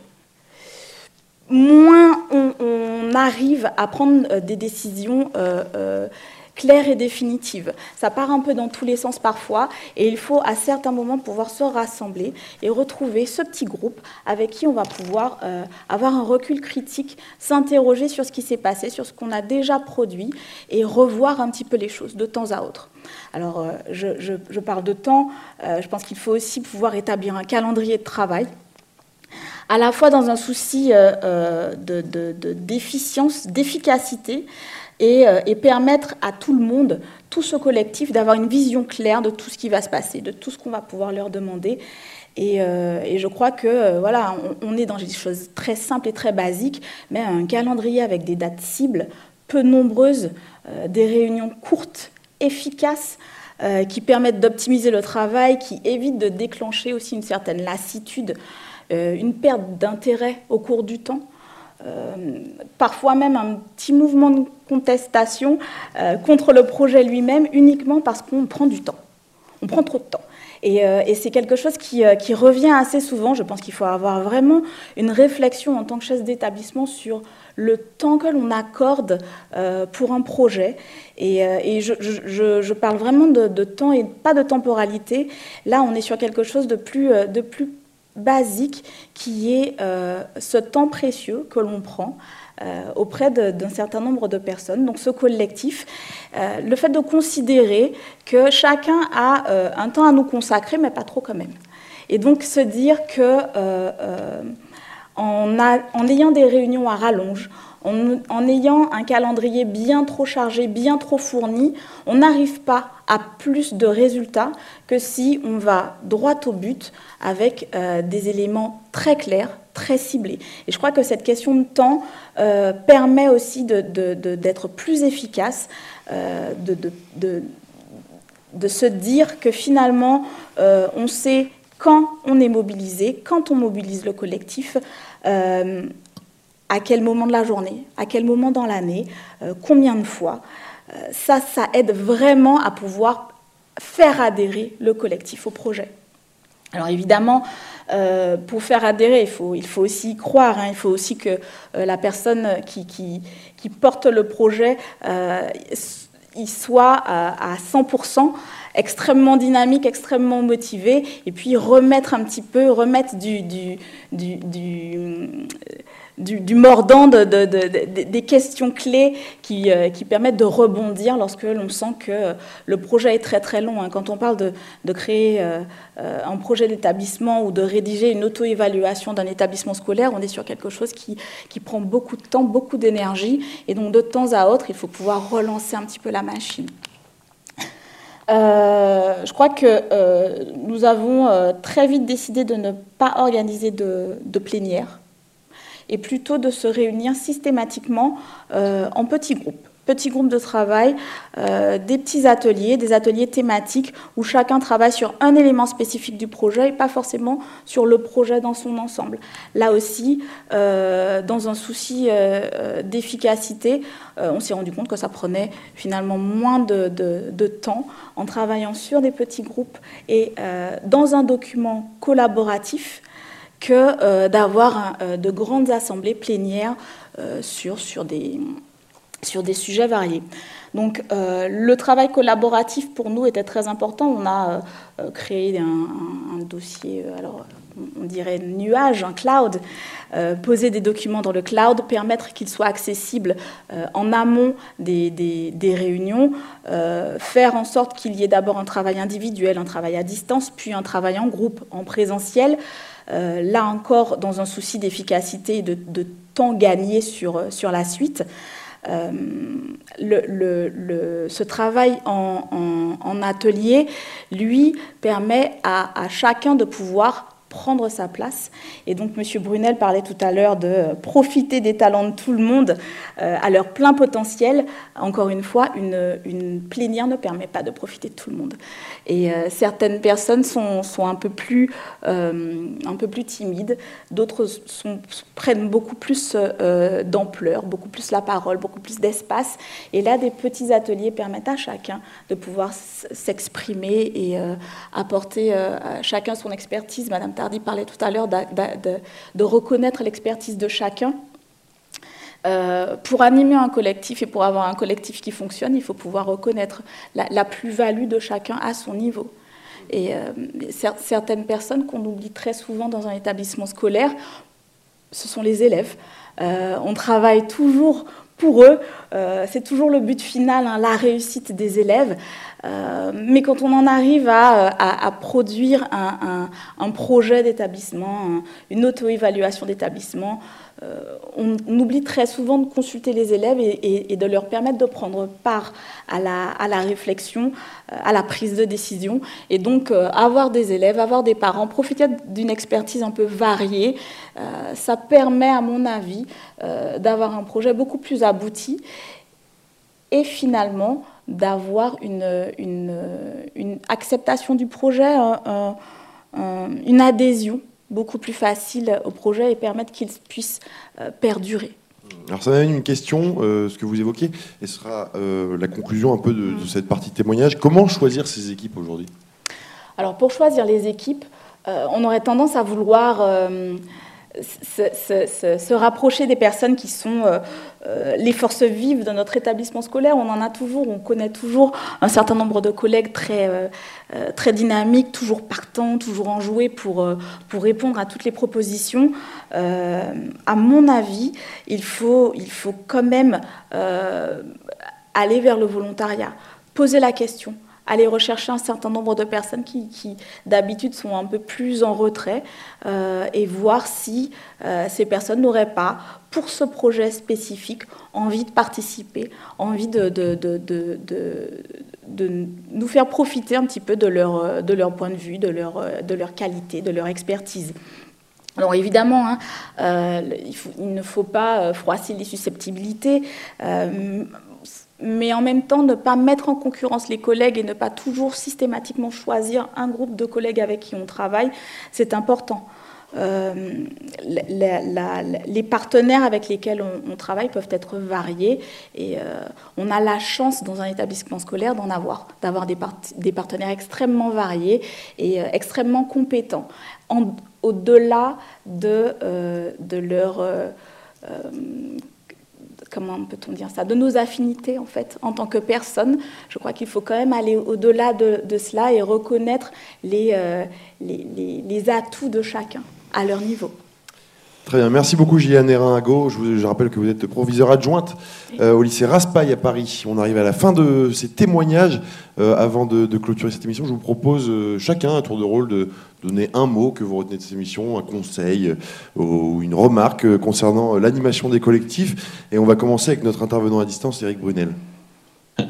moins on, arrive à prendre euh, des décisions euh, claire et définitive. Ça part un peu dans tous les sens parfois, et il faut à certains moments pouvoir se rassembler et retrouver ce petit groupe avec qui on va pouvoir euh, avoir un recul critique, s'interroger sur ce qui s'est passé, sur ce qu'on a déjà produit, et revoir un petit peu les choses de temps à autre. Alors, euh, je, parle de temps, euh, je pense qu'il faut aussi pouvoir établir un calendrier de travail à la fois dans un souci d'efficience, d'efficacité, euh, et, permettre à tout le monde, tout ce collectif, d'avoir une vision claire de tout ce qui va se passer, de tout ce qu'on va pouvoir leur demander. Et, euh, je crois que euh, voilà, on, est dans des choses très simples et très basiques, mais un calendrier avec des dates cibles, peu nombreuses, des réunions courtes, efficaces, qui permettent d'optimiser le travail, qui évitent de déclencher aussi une certaine lassitude, une perte d'intérêt au cours du temps. Euh, parfois même un petit mouvement de contestation euh, contre le projet lui-même uniquement parce qu'on prend du temps. On prend trop de temps. Et, euh, c'est quelque chose qui, revient assez souvent. Je pense qu'il faut avoir vraiment une réflexion en tant que chef d'établissement sur le temps que l'on accorde pour un projet. Et, je, parle vraiment de, de, temps et pas de temporalité. Là, on est sur quelque chose de plus, de plus basique qui est euh, ce temps précieux que l'on prend euh, auprès d'un certain nombre de personnes. Donc ce collectif, euh, le fait de considérer que chacun a un temps à nous consacrer, mais pas trop quand même. Et donc se dire que en, ayant des réunions à rallonge, en, ayant un calendrier bien trop chargé, bien trop fourni, on n'arrive pas à plus de résultats que si on va droit au but avec euh, des éléments très clairs, très ciblés. Et je crois que cette question de temps euh, permet aussi d'être plus efficace, euh, de, se dire que finalement, on sait quand on est mobilisé, quand on mobilise le collectif à quel moment de la journée, à quel moment dans l'année, euh, combien de fois. Euh, ça, ça aide vraiment à pouvoir faire adhérer le collectif au projet. Alors évidemment, euh, pour faire adhérer, il faut, il faut aussi y croire, hein. il faut aussi que la personne qui, porte le projet il soit à 100% extrêmement dynamique, extrêmement motivé, et puis remettre un petit peu, remettre du, du, du du, mordant des questions clés euh, qui, permettent de rebondir lorsque l'on sent que le projet est très très long. Hein. Quand on parle de, créer euh, euh, un projet d'établissement ou de rédiger une auto-évaluation d'un établissement scolaire, on est sur quelque chose qui, prend beaucoup de temps, beaucoup d'énergie, et donc de temps à autre, il faut pouvoir relancer un petit peu la machine. je crois que nous avons très vite décidé de ne pas organiser de plénière et plutôt de se réunir systématiquement euh, en petits groupes petits groupes de travail, euh, des petits ateliers, des ateliers thématiques où chacun travaille sur un élément spécifique du projet et pas forcément sur le projet dans son ensemble. Là aussi, euh, dans un souci d'efficacité, on s'est rendu compte que ça prenait finalement moins de, de, temps en travaillant sur des petits groupes et dans un document collaboratif que euh, d'avoir euh, de grandes assemblées plénières euh, sur, sur des, sur des sujets variés. Donc le travail collaboratif pour nous était très important. On a créé un, dossier, alors on dirait nuage, un cloud, poser des documents dans le cloud, permettre qu'ils soient accessibles en amont des, réunions, euh, faire en sorte qu'il y ait d'abord un travail individuel, un travail à distance, puis un travail en groupe, en présentiel. Là encore, dans un souci d'efficacité et de, temps gagné sur, sur la suite. ce travail en, atelier, lui, permet à chacun de pouvoir prendre sa place. Et donc, M. Brunel parlait tout à l'heure de profiter des talents de tout le monde euh, à leur plein potentiel. Encore une fois, une, plénière ne permet pas de profiter de tout le monde. Et euh, certaines personnes sont, sont un, peu plus, euh, un peu plus timides, d'autres prennent beaucoup plus d'ampleur, beaucoup plus la parole, beaucoup plus d'espace. Et là, des petits ateliers permettent à chacun de pouvoir s'exprimer et apporter à chacun son expertise. Madame Tardy parlait tout à l'heure de, reconnaître l'expertise de chacun. Euh, pour animer un collectif et pour avoir un collectif qui fonctionne, il faut pouvoir reconnaître la, plus-value de chacun à son niveau. Et euh, certaines personnes qu'on oublie très souvent dans un établissement scolaire, ce sont les élèves. Euh, on travaille toujours pour eux. Euh, c'est toujours le but final, hein, la réussite des élèves. Euh, mais quand on en arrive à, produire un projet d'établissement, une auto-évaluation d'établissement, euh, on, oublie très souvent de consulter les élèves et, de leur permettre de prendre part à la, réflexion, euh, à la prise de décision. Et donc, euh, avoir des élèves, avoir des parents, profiter d'une expertise un peu variée, ça permet, à mon avis, d'avoir un projet beaucoup plus abouti et finalement d'avoir une, acceptation du projet, une adhésion beaucoup plus facile au projet et permettre qu'il puisse euh, perdurer. Alors ça m'amène une question, euh, ce que vous évoquez, et ce sera euh, la conclusion un peu de, de, cette partie témoignage. Comment choisir ces équipes aujourd'hui? Alors pour choisir les équipes, on aurait tendance à vouloir se, rapprocher des personnes qui sont euh, euh, les forces vives de notre établissement scolaire. On en a toujours, on connaît toujours un certain nombre de collègues très, euh, très dynamiques, toujours partants, toujours enjoués pour, pour répondre à toutes les propositions. à mon avis, il faut, il faut quand même aller vers le volontariat, poser la question aller rechercher un certain nombre de personnes qui, d'habitude sont un peu plus en retrait euh, et voir si euh, ces personnes n'auraient pas, pour ce projet spécifique, envie de participer, envie de, nous faire profiter un petit peu de leur, point de vue, de leur, qualité, de leur expertise. Alors évidemment, hein, euh, il, il, ne faut pas froisser les susceptibilités mais en même temps ne pas mettre en concurrence les collègues et ne pas toujours systématiquement choisir un groupe de collègues avec qui on travaille, c'est important. Euh, les partenaires avec lesquels on, travaille peuvent être variés et euh, on a la chance dans un établissement scolaire d'en avoir, d'avoir des, partenaires extrêmement variés et euh, extrêmement compétents, au-delà de, de leur comment peut-on dire ça, de nos affinités en fait en tant que personne. Je crois qu'il faut quand même aller au-delà de, cela et reconnaître euh, les, les, atouts de chacun à leur niveau. Très bien, merci beaucoup Gilliane Hérin-Ago. Je, vous, je rappelle que vous êtes proviseure adjointe euh, au lycée Raspail à Paris. On arrive à la fin de ces témoignages. Euh, avant de, clôturer cette émission, je vous propose chacun un tour de rôle de, donner un mot que vous retenez de cette émission, un conseil euh, ou une remarque euh, concernant euh, l'animation des collectifs. Et on va commencer avec notre intervenant à distance, Eric Brunel.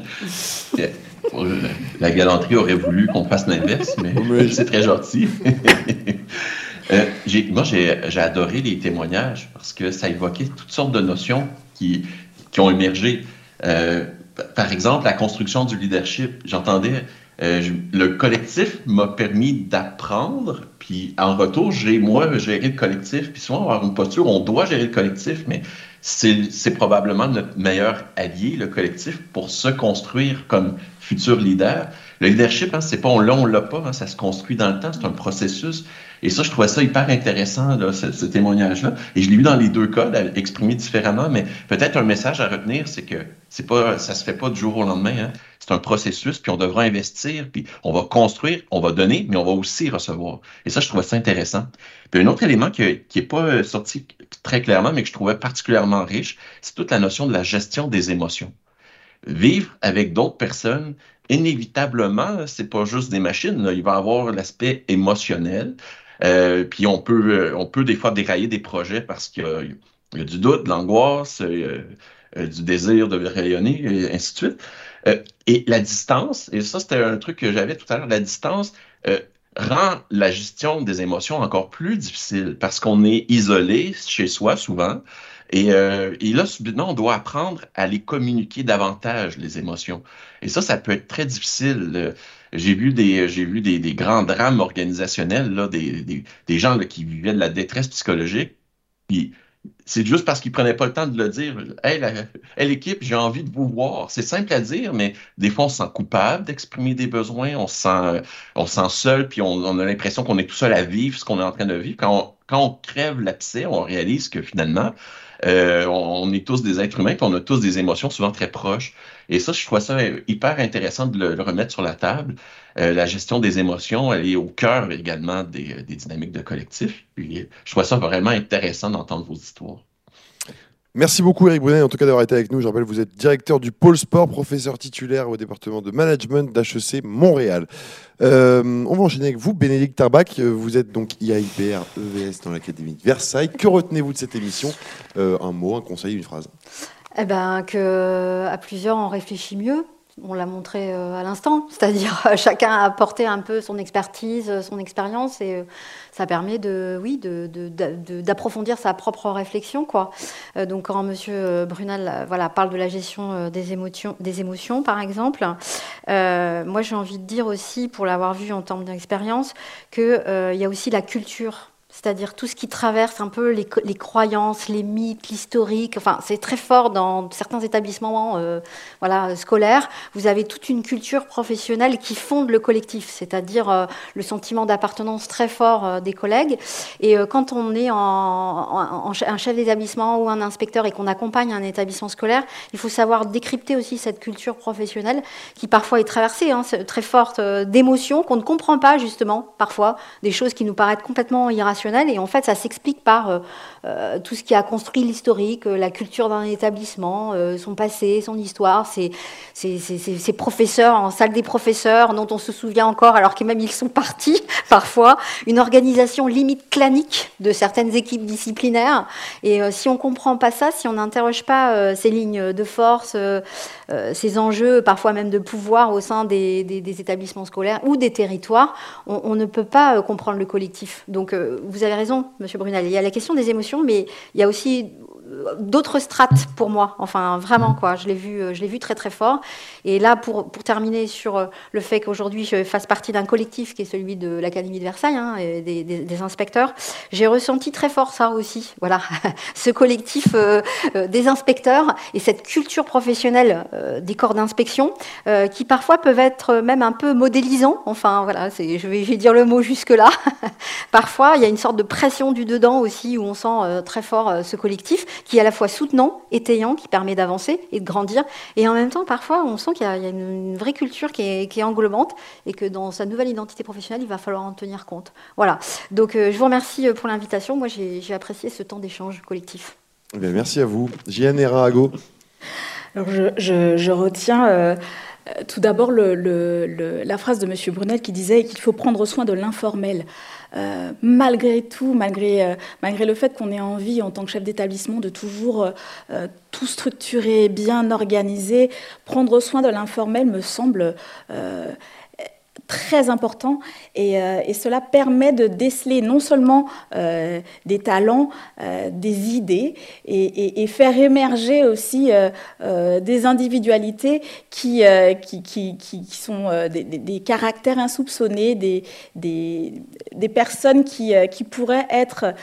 La galanterie aurait voulu qu'on fasse l'inverse, mais c'est très gentil. moi, j'ai adoré les témoignages parce que ça évoquait toutes sortes de notions qui, qui ont émergé. par exemple, la construction du leadership. J'entendais euh, le collectif m'a permis d'apprendre, puis en retour, j'ai moi géré le collectif, puis souvent avoir une posture, on doit gérer le collectif, mais c'est probablement notre meilleur allié, le collectif, pour se construire comme futur leader. Le leadership, hein, c'est pas on l'a, on l'a pas, hein, ça se construit dans le temps, c'est un processus. Et ça, je trouvais ça hyper intéressant, là, ce, témoignage-là. Et je l'ai vu dans les deux cas, exprimé différemment, mais peut-être un message à retenir, c'est que c'est pas, ça se fait pas du jour au lendemain. Hein. C'est un processus, puis on devra investir, puis on va construire, on va donner, mais on va aussi recevoir. Et ça, je trouvais ça intéressant. Puis un autre élément qui n'est pas euh, sorti très clairement, mais que je trouvais particulièrement riche, c'est toute la notion de la gestion des émotions. Vivre avec d'autres personnes, inévitablement, c'est pas juste des machines. Il va avoir l'aspect émotionnel. Euh, puis on peut, euh, on peut des fois dérailler des projets parce qu'il y, a du doute, de l'angoisse, du désir de rayonner, et ainsi de suite. Et la distance, et ça c'était un truc que j'avais tout à l'heure, la distance rend la gestion des émotions encore plus difficile parce qu'on est isolé chez soi souvent. Et, et, là, subitement, on doit apprendre à les communiquer davantage, les émotions. Et ça, ça peut être très difficile. J'ai vu des, j'ai vu des, grands drames organisationnels, là, des, des, des gens là, qui vivaient de la détresse psychologique. Puis c'est juste parce qu'ils prenaient pas le temps de le dire. Hey, l'équipe, j'ai envie de vous voir. C'est simple à dire, mais des fois, on se sent coupable d'exprimer des besoins, on se sent, on se sent seul, puis on, on a l'impression qu'on est tout seul à vivre ce qu'on est en train de vivre. Quand on, quand on crève l'abcès, on réalise que finalement, euh, on, est tous des êtres humains, puis on a tous des émotions souvent très proches. Et ça, je trouve ça hyper intéressant de le, remettre sur la table. Euh, la gestion des émotions, elle est au cœur également des, des dynamiques de collectif. Puis, je trouve ça vraiment intéressant d'entendre vos histoires. Merci beaucoup Eric Brunet en tout cas d'avoir été avec nous. Je rappelle, vous êtes directeur du pôle sport, professeur titulaire au département de management d'HEC Montréal. Euh, on va enchaîner avec vous, Bénédicte Tarbach. Vous êtes donc IAIPR EVS dans l'Académie de Versailles. Que retenez-vous de cette émission? Euh, Un mot, un conseil, une phrase Eh ben, que à plusieurs on réfléchit mieux, on l'a montré euh, à l'instant, c'est-à-dire chacun a apporté un peu son expertise, son expérience, et euh, ça permet de, oui, d'approfondir sa propre réflexion, quoi. Euh, donc quand Monsieur Brunel, voilà, parle de la gestion des émotions, des émotions, par exemple, moi j'ai envie de dire aussi, pour l'avoir vu en termes d'expérience, qu'il y a aussi la culture c'est-à-dire tout ce qui traverse un peu les, croyances, les mythes, l'historique. Enfin, c'est très fort dans certains établissements euh, voilà, scolaires. Vous avez toute une culture professionnelle qui fonde le collectif, c'est-à-dire euh, le sentiment d'appartenance très fort euh, des collègues. Et quand on est en, un chef d'établissement ou un inspecteur et qu'on accompagne un établissement scolaire, il faut savoir décrypter aussi cette culture professionnelle qui parfois est traversée, hein, très forte, d'émotions qu'on ne comprend pas justement, parfois, des choses qui nous paraissent complètement irrationnelles et en fait, ça s'explique par euh, euh, tout ce qui a construit l'historique, euh, la culture d'un établissement, son passé, son histoire, ses, professeurs en salle des professeurs dont on se souvient encore alors que même ils sont partis parfois, une organisation limite clanique de certaines équipes disciplinaires. Et si on ne comprend pas ça, si on n'interroge pas ces lignes de force, ces enjeux, parfois même de pouvoir au sein des, établissements scolaires ou des territoires, on, on ne peut pas comprendre le collectif. Donc vous avez raison, Monsieur Brunel. Il y a la question des émotions, mais il y a aussi d'autres strates pour moi. Enfin, vraiment, quoi. Je l'ai vu, euh, je l'ai vu très, très fort. Et là, pour, pour terminer sur euh, le fait qu'aujourd'hui, je fasse partie d'un collectif qui est celui de l'Académie de Versailles, hein, et des, des, inspecteurs, j'ai ressenti très fort ça aussi. Voilà, ce collectif euh, des inspecteurs et cette culture professionnelle des corps d'inspection qui parfois peuvent être même un peu modélisants. Enfin, voilà, c'est, je, vais, je vais dire le mot jusque-là. parfois, il y a une sorte de pression du dedans aussi où on sent très fort ce collectif qui est à la fois soutenant, étayant, qui permet d'avancer et de grandir. Et en même temps, parfois, on sent qu'il y, a une vraie culture qui est, englobante et que dans sa nouvelle identité professionnelle, il va falloir en tenir compte. Voilà. Donc, euh, je vous remercie euh, pour l'invitation. Moi, j'ai apprécié ce temps d'échange collectif. Eh merci à vous. et Rago. Alors, je, retiens. Euh, tout d'abord la phrase de M. Brunel qui disait qu'il faut prendre soin de l'informel. Euh, malgré tout, malgré, euh, malgré le fait qu'on ait envie en tant que chef d'établissement de toujours euh, tout structurer, bien organiser, prendre soin de l'informel me semble très important et, cela permet de déceler non seulement des talents, des idées et, faire émerger aussi des individualités qui, sont des, caractères insoupçonnés, des, personnes qui, pourraient être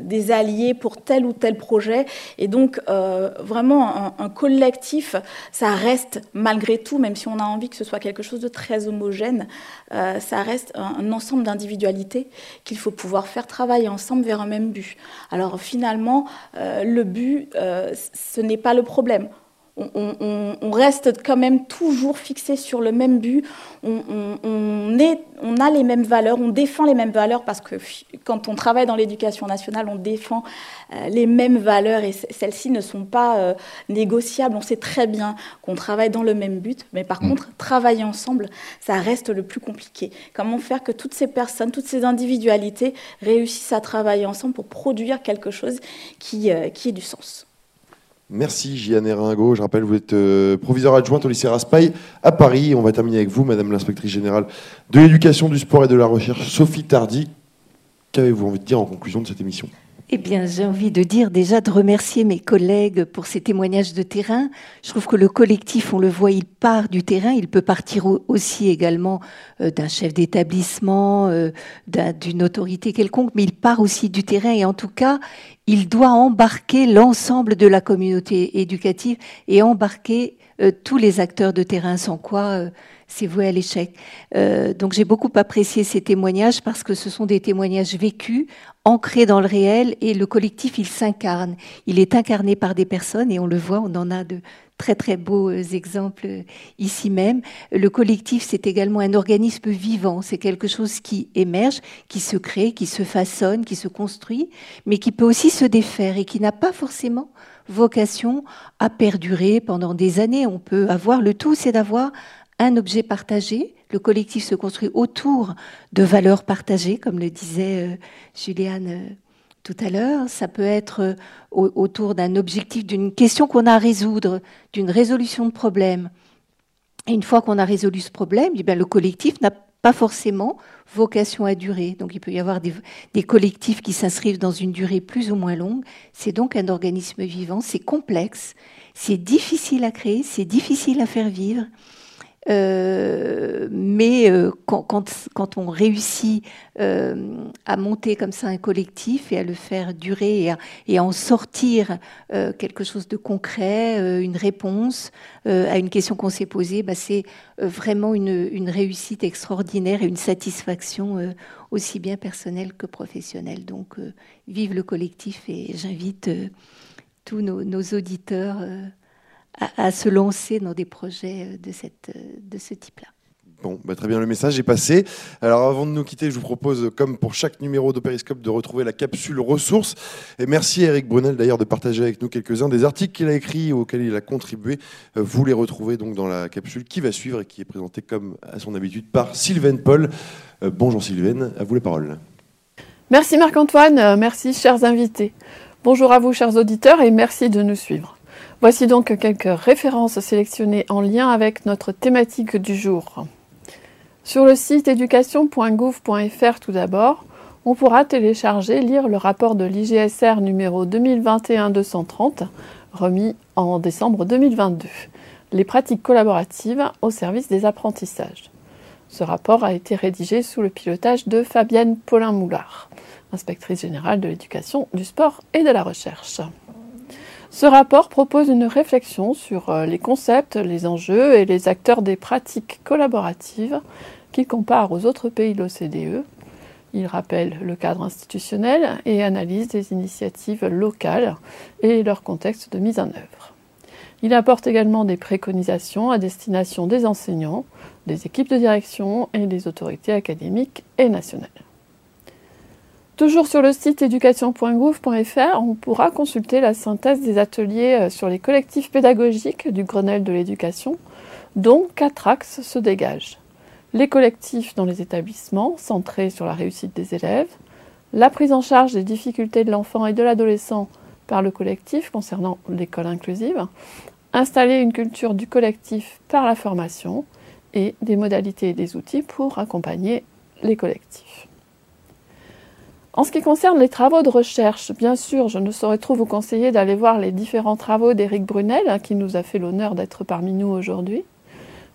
des alliés pour tel ou tel projet. Et donc, vraiment, un collectif, ça reste malgré tout, même si on a envie que ce soit quelque chose de très homogène, euh, ça reste un, ensemble d'individualités qu'il faut pouvoir faire travailler ensemble vers un même but. Alors finalement, euh, le but, euh, ce n'est pas le problème on, reste quand même toujours fixé sur le même but. On, est, on, a les mêmes valeurs, on défend les mêmes valeurs parce que quand on travaille dans l'éducation nationale, on défend euh, les mêmes valeurs et celles-ci ne sont pas euh, négociables. On sait très bien qu'on travaille dans le même but, mais par mm. contre, travailler ensemble, ça reste le plus compliqué. Comment faire que toutes ces personnes, toutes ces individualités réussissent à travailler ensemble pour produire quelque chose qui, euh, qui ait du sens? Merci Gianne Ringo. Je rappelle, vous êtes euh, proviseur adjointe au lycée Raspail à Paris. On va terminer avec vous, Madame l'inspectrice générale de l'éducation, du sport et de la recherche, Sophie Tardy. Qu'avez-vous envie de dire en conclusion de cette émission? Eh bien, j'ai envie de dire déjà de remercier mes collègues pour ces témoignages de terrain. Je trouve que le collectif, on le voit, il part du terrain. Il peut partir aussi également euh, d'un chef d'établissement, euh, d'une autorité quelconque, mais il part aussi du terrain. Et en tout cas, il doit embarquer l'ensemble de la communauté éducative et embarquer euh, tous les acteurs de terrain, sans quoi c'est voué à l'échec. Euh, donc j'ai beaucoup apprécié ces témoignages parce que ce sont des témoignages vécus, ancrés dans le réel, et le collectif, il s'incarne. Il est incarné par des personnes, et on le voit, on en a de très très beaux euh, exemples euh, ici même. Le collectif, c'est également un organisme vivant, c'est quelque chose qui émerge, qui se crée, qui se façonne, qui se construit, mais qui peut aussi se défaire et qui n'a pas forcément vocation à perdurer pendant des années. On peut avoir le tout, c'est d'avoir un objet partagé. Le collectif se construit autour de valeurs partagées, comme le disait euh, Juliane euh, tout à l'heure. Ça peut être euh, autour d'un objectif, d'une question qu'on a à résoudre, d'une résolution de problème. Et une fois qu'on a résolu ce problème, eh bien, le collectif n'a pas forcément vocation à durer. Donc il peut y avoir des, des collectifs qui s'inscrivent dans une durée plus ou moins longue. C'est donc un organisme vivant, c'est complexe, c'est difficile à créer, c'est difficile à faire vivre. Euh, mais euh, quand, on réussit euh, à monter comme ça un collectif et à le faire durer et à, en sortir quelque chose de concret, une réponse à une question qu'on s'est posée, bah, c'est vraiment une, réussite extraordinaire et une satisfaction aussi bien personnelle que professionnelle. Donc, vive le collectif et j'invite tous nos auditeurs à, se lancer dans des projets euh, de, cette, euh, de ce type-là. Bon, bah, très bien, le message est passé. Alors avant de nous quitter, je vous propose, comme pour chaque numéro de Périscope, de retrouver la capsule ressources. Et merci à Eric Brunel d'ailleurs de partager avec nous quelques-uns des articles qu'il a écrits auxquels il a contribué. Euh, vous les retrouvez donc dans la capsule qui va suivre et qui est présentée comme à son habitude par Sylvain Paul. bonjour Sylvain, à vous les paroles. Merci Marc-Antoine, merci chers invités. Bonjour à vous chers auditeurs et merci de nous suivre. Voici donc quelques références sélectionnées en lien avec notre thématique du jour. Sur le site éducation.gouv.fr tout d'abord, on pourra télécharger, lire le rapport de l'IGSR numéro 2021-230, remis en décembre 2022, les pratiques collaboratives au service des apprentissages. Ce rapport a été rédigé sous le pilotage de Fabienne Paulin-Moulard, inspectrice générale de l'éducation, du sport et de la recherche. Ce rapport propose une réflexion sur euh, les concepts, les enjeux et les acteurs des pratiques collaboratives qu'il compare aux autres pays de l'OCDE. Il rappelle le cadre institutionnel et analyse des initiatives locales et leur contexte de mise en œuvre. Il apporte également des préconisations à destination des enseignants, des équipes de direction et des autorités académiques et nationales. Toujours sur le site éducation.gouv.fr, on pourra consulter la synthèse des ateliers euh, sur les collectifs pédagogiques du Grenelle de l'éducation, dont quatre axes se dégagent. Les collectifs dans les établissements, centrés sur la réussite des élèves, la prise en charge des difficultés de l'enfant et de l'adolescent par le collectif concernant l'école inclusive, installer une culture du collectif par la formation, et des modalités et des outils pour accompagner les collectifs. En ce qui concerne les travaux de recherche, bien sûr, je ne saurais trop vous conseiller d'aller voir les différents travaux d'Éric Brunel, hein, qui nous a fait l'honneur d'être parmi nous aujourd'hui.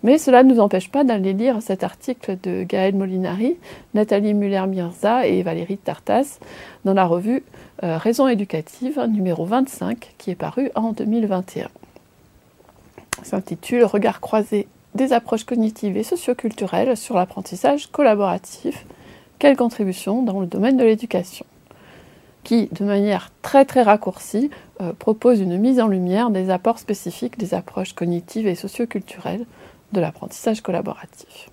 Mais cela ne nous empêche pas d'aller lire cet article de Gaël Molinari, Nathalie Muller-Mirza et Valérie Tartas dans la revue euh, Raison éducative numéro 25 qui est paru en 2021. S'intitule Regard croisé des approches cognitives et socioculturelles sur l'apprentissage collaboratif quelle contribution dans le domaine de l'éducation qui, de manière très très raccourcie, euh, propose une mise en lumière des apports spécifiques des approches cognitives et socioculturelles de l'apprentissage collaboratif.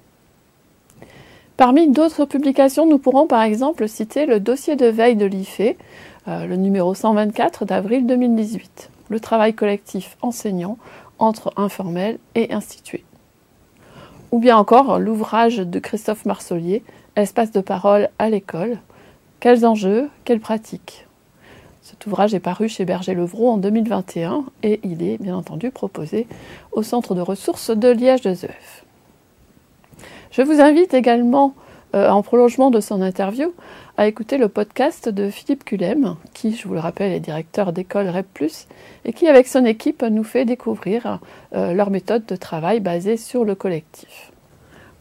Parmi d'autres publications, nous pourrons par exemple citer le dossier de veille de l'IFE, euh, le numéro 124 d'avril 2018, le travail collectif enseignant entre informel et institué. Ou bien encore l'ouvrage de Christophe Marsollier, Espace de parole à l'école. Quels enjeux, quelles pratiques? Cet ouvrage est paru chez Berger-Levrault en 2021 et il est bien entendu proposé au centre de ressources de Liège de Zeuf. Je vous invite également, euh, en prolongement de son interview, à écouter le podcast de Philippe Culem, qui, je vous le rappelle, est directeur d'école REP, et qui, avec son équipe, nous fait découvrir euh, leur méthode de travail basée sur le collectif.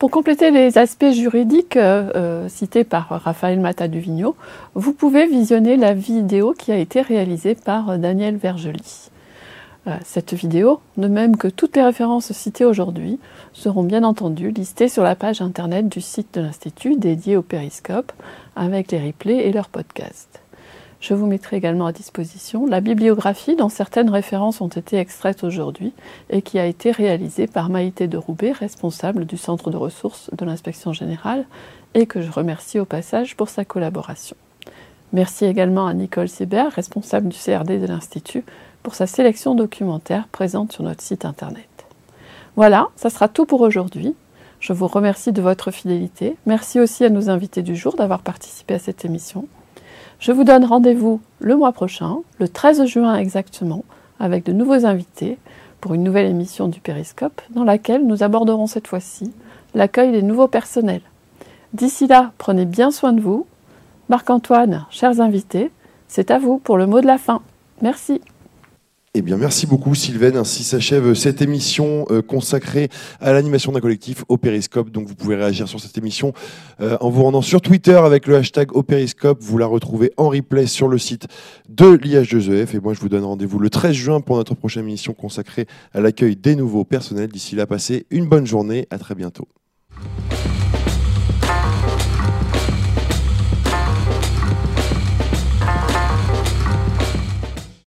Pour compléter les aspects juridiques euh, euh, cités par Raphaël Mata-Duvigneau, vous pouvez visionner la vidéo qui a été réalisée par Daniel Vergely. Euh, cette vidéo, de même que toutes les références citées aujourd'hui, seront bien entendu listées sur la page internet du site de l'Institut dédié au périscope avec les replays et leurs podcasts. Je vous mettrai également à disposition la bibliographie dont certaines références ont été extraites aujourd'hui et qui a été réalisée par Maïté de Roubaix, responsable du centre de ressources de l'inspection générale, et que je remercie au passage pour sa collaboration. Merci également à Nicole Sébert, responsable du CRD de l'Institut, pour sa sélection documentaire présente sur notre site internet. Voilà, ça sera tout pour aujourd'hui. Je vous remercie de votre fidélité. Merci aussi à nos invités du jour d'avoir participé à cette émission. Je vous donne rendez-vous le mois prochain, le 13 juin exactement, avec de nouveaux invités pour une nouvelle émission du Périscope dans laquelle nous aborderons cette fois-ci l'accueil des nouveaux personnels. D'ici là, prenez bien soin de vous. Marc-Antoine, chers invités, c'est à vous pour le mot de la fin. Merci. Eh bien, merci beaucoup, Sylvain. Ainsi s'achève cette émission euh, consacrée à l'animation d'un collectif au Périscope. Donc, vous pouvez réagir sur cette émission euh, en vous rendant sur Twitter avec le hashtag au Périscope. Vous la retrouvez en replay sur le site de l'IH2EF. Et moi, je vous donne rendez-vous le 13 juin pour notre prochaine émission consacrée à l'accueil des nouveaux personnels. D'ici là, passez une bonne journée. À très bientôt.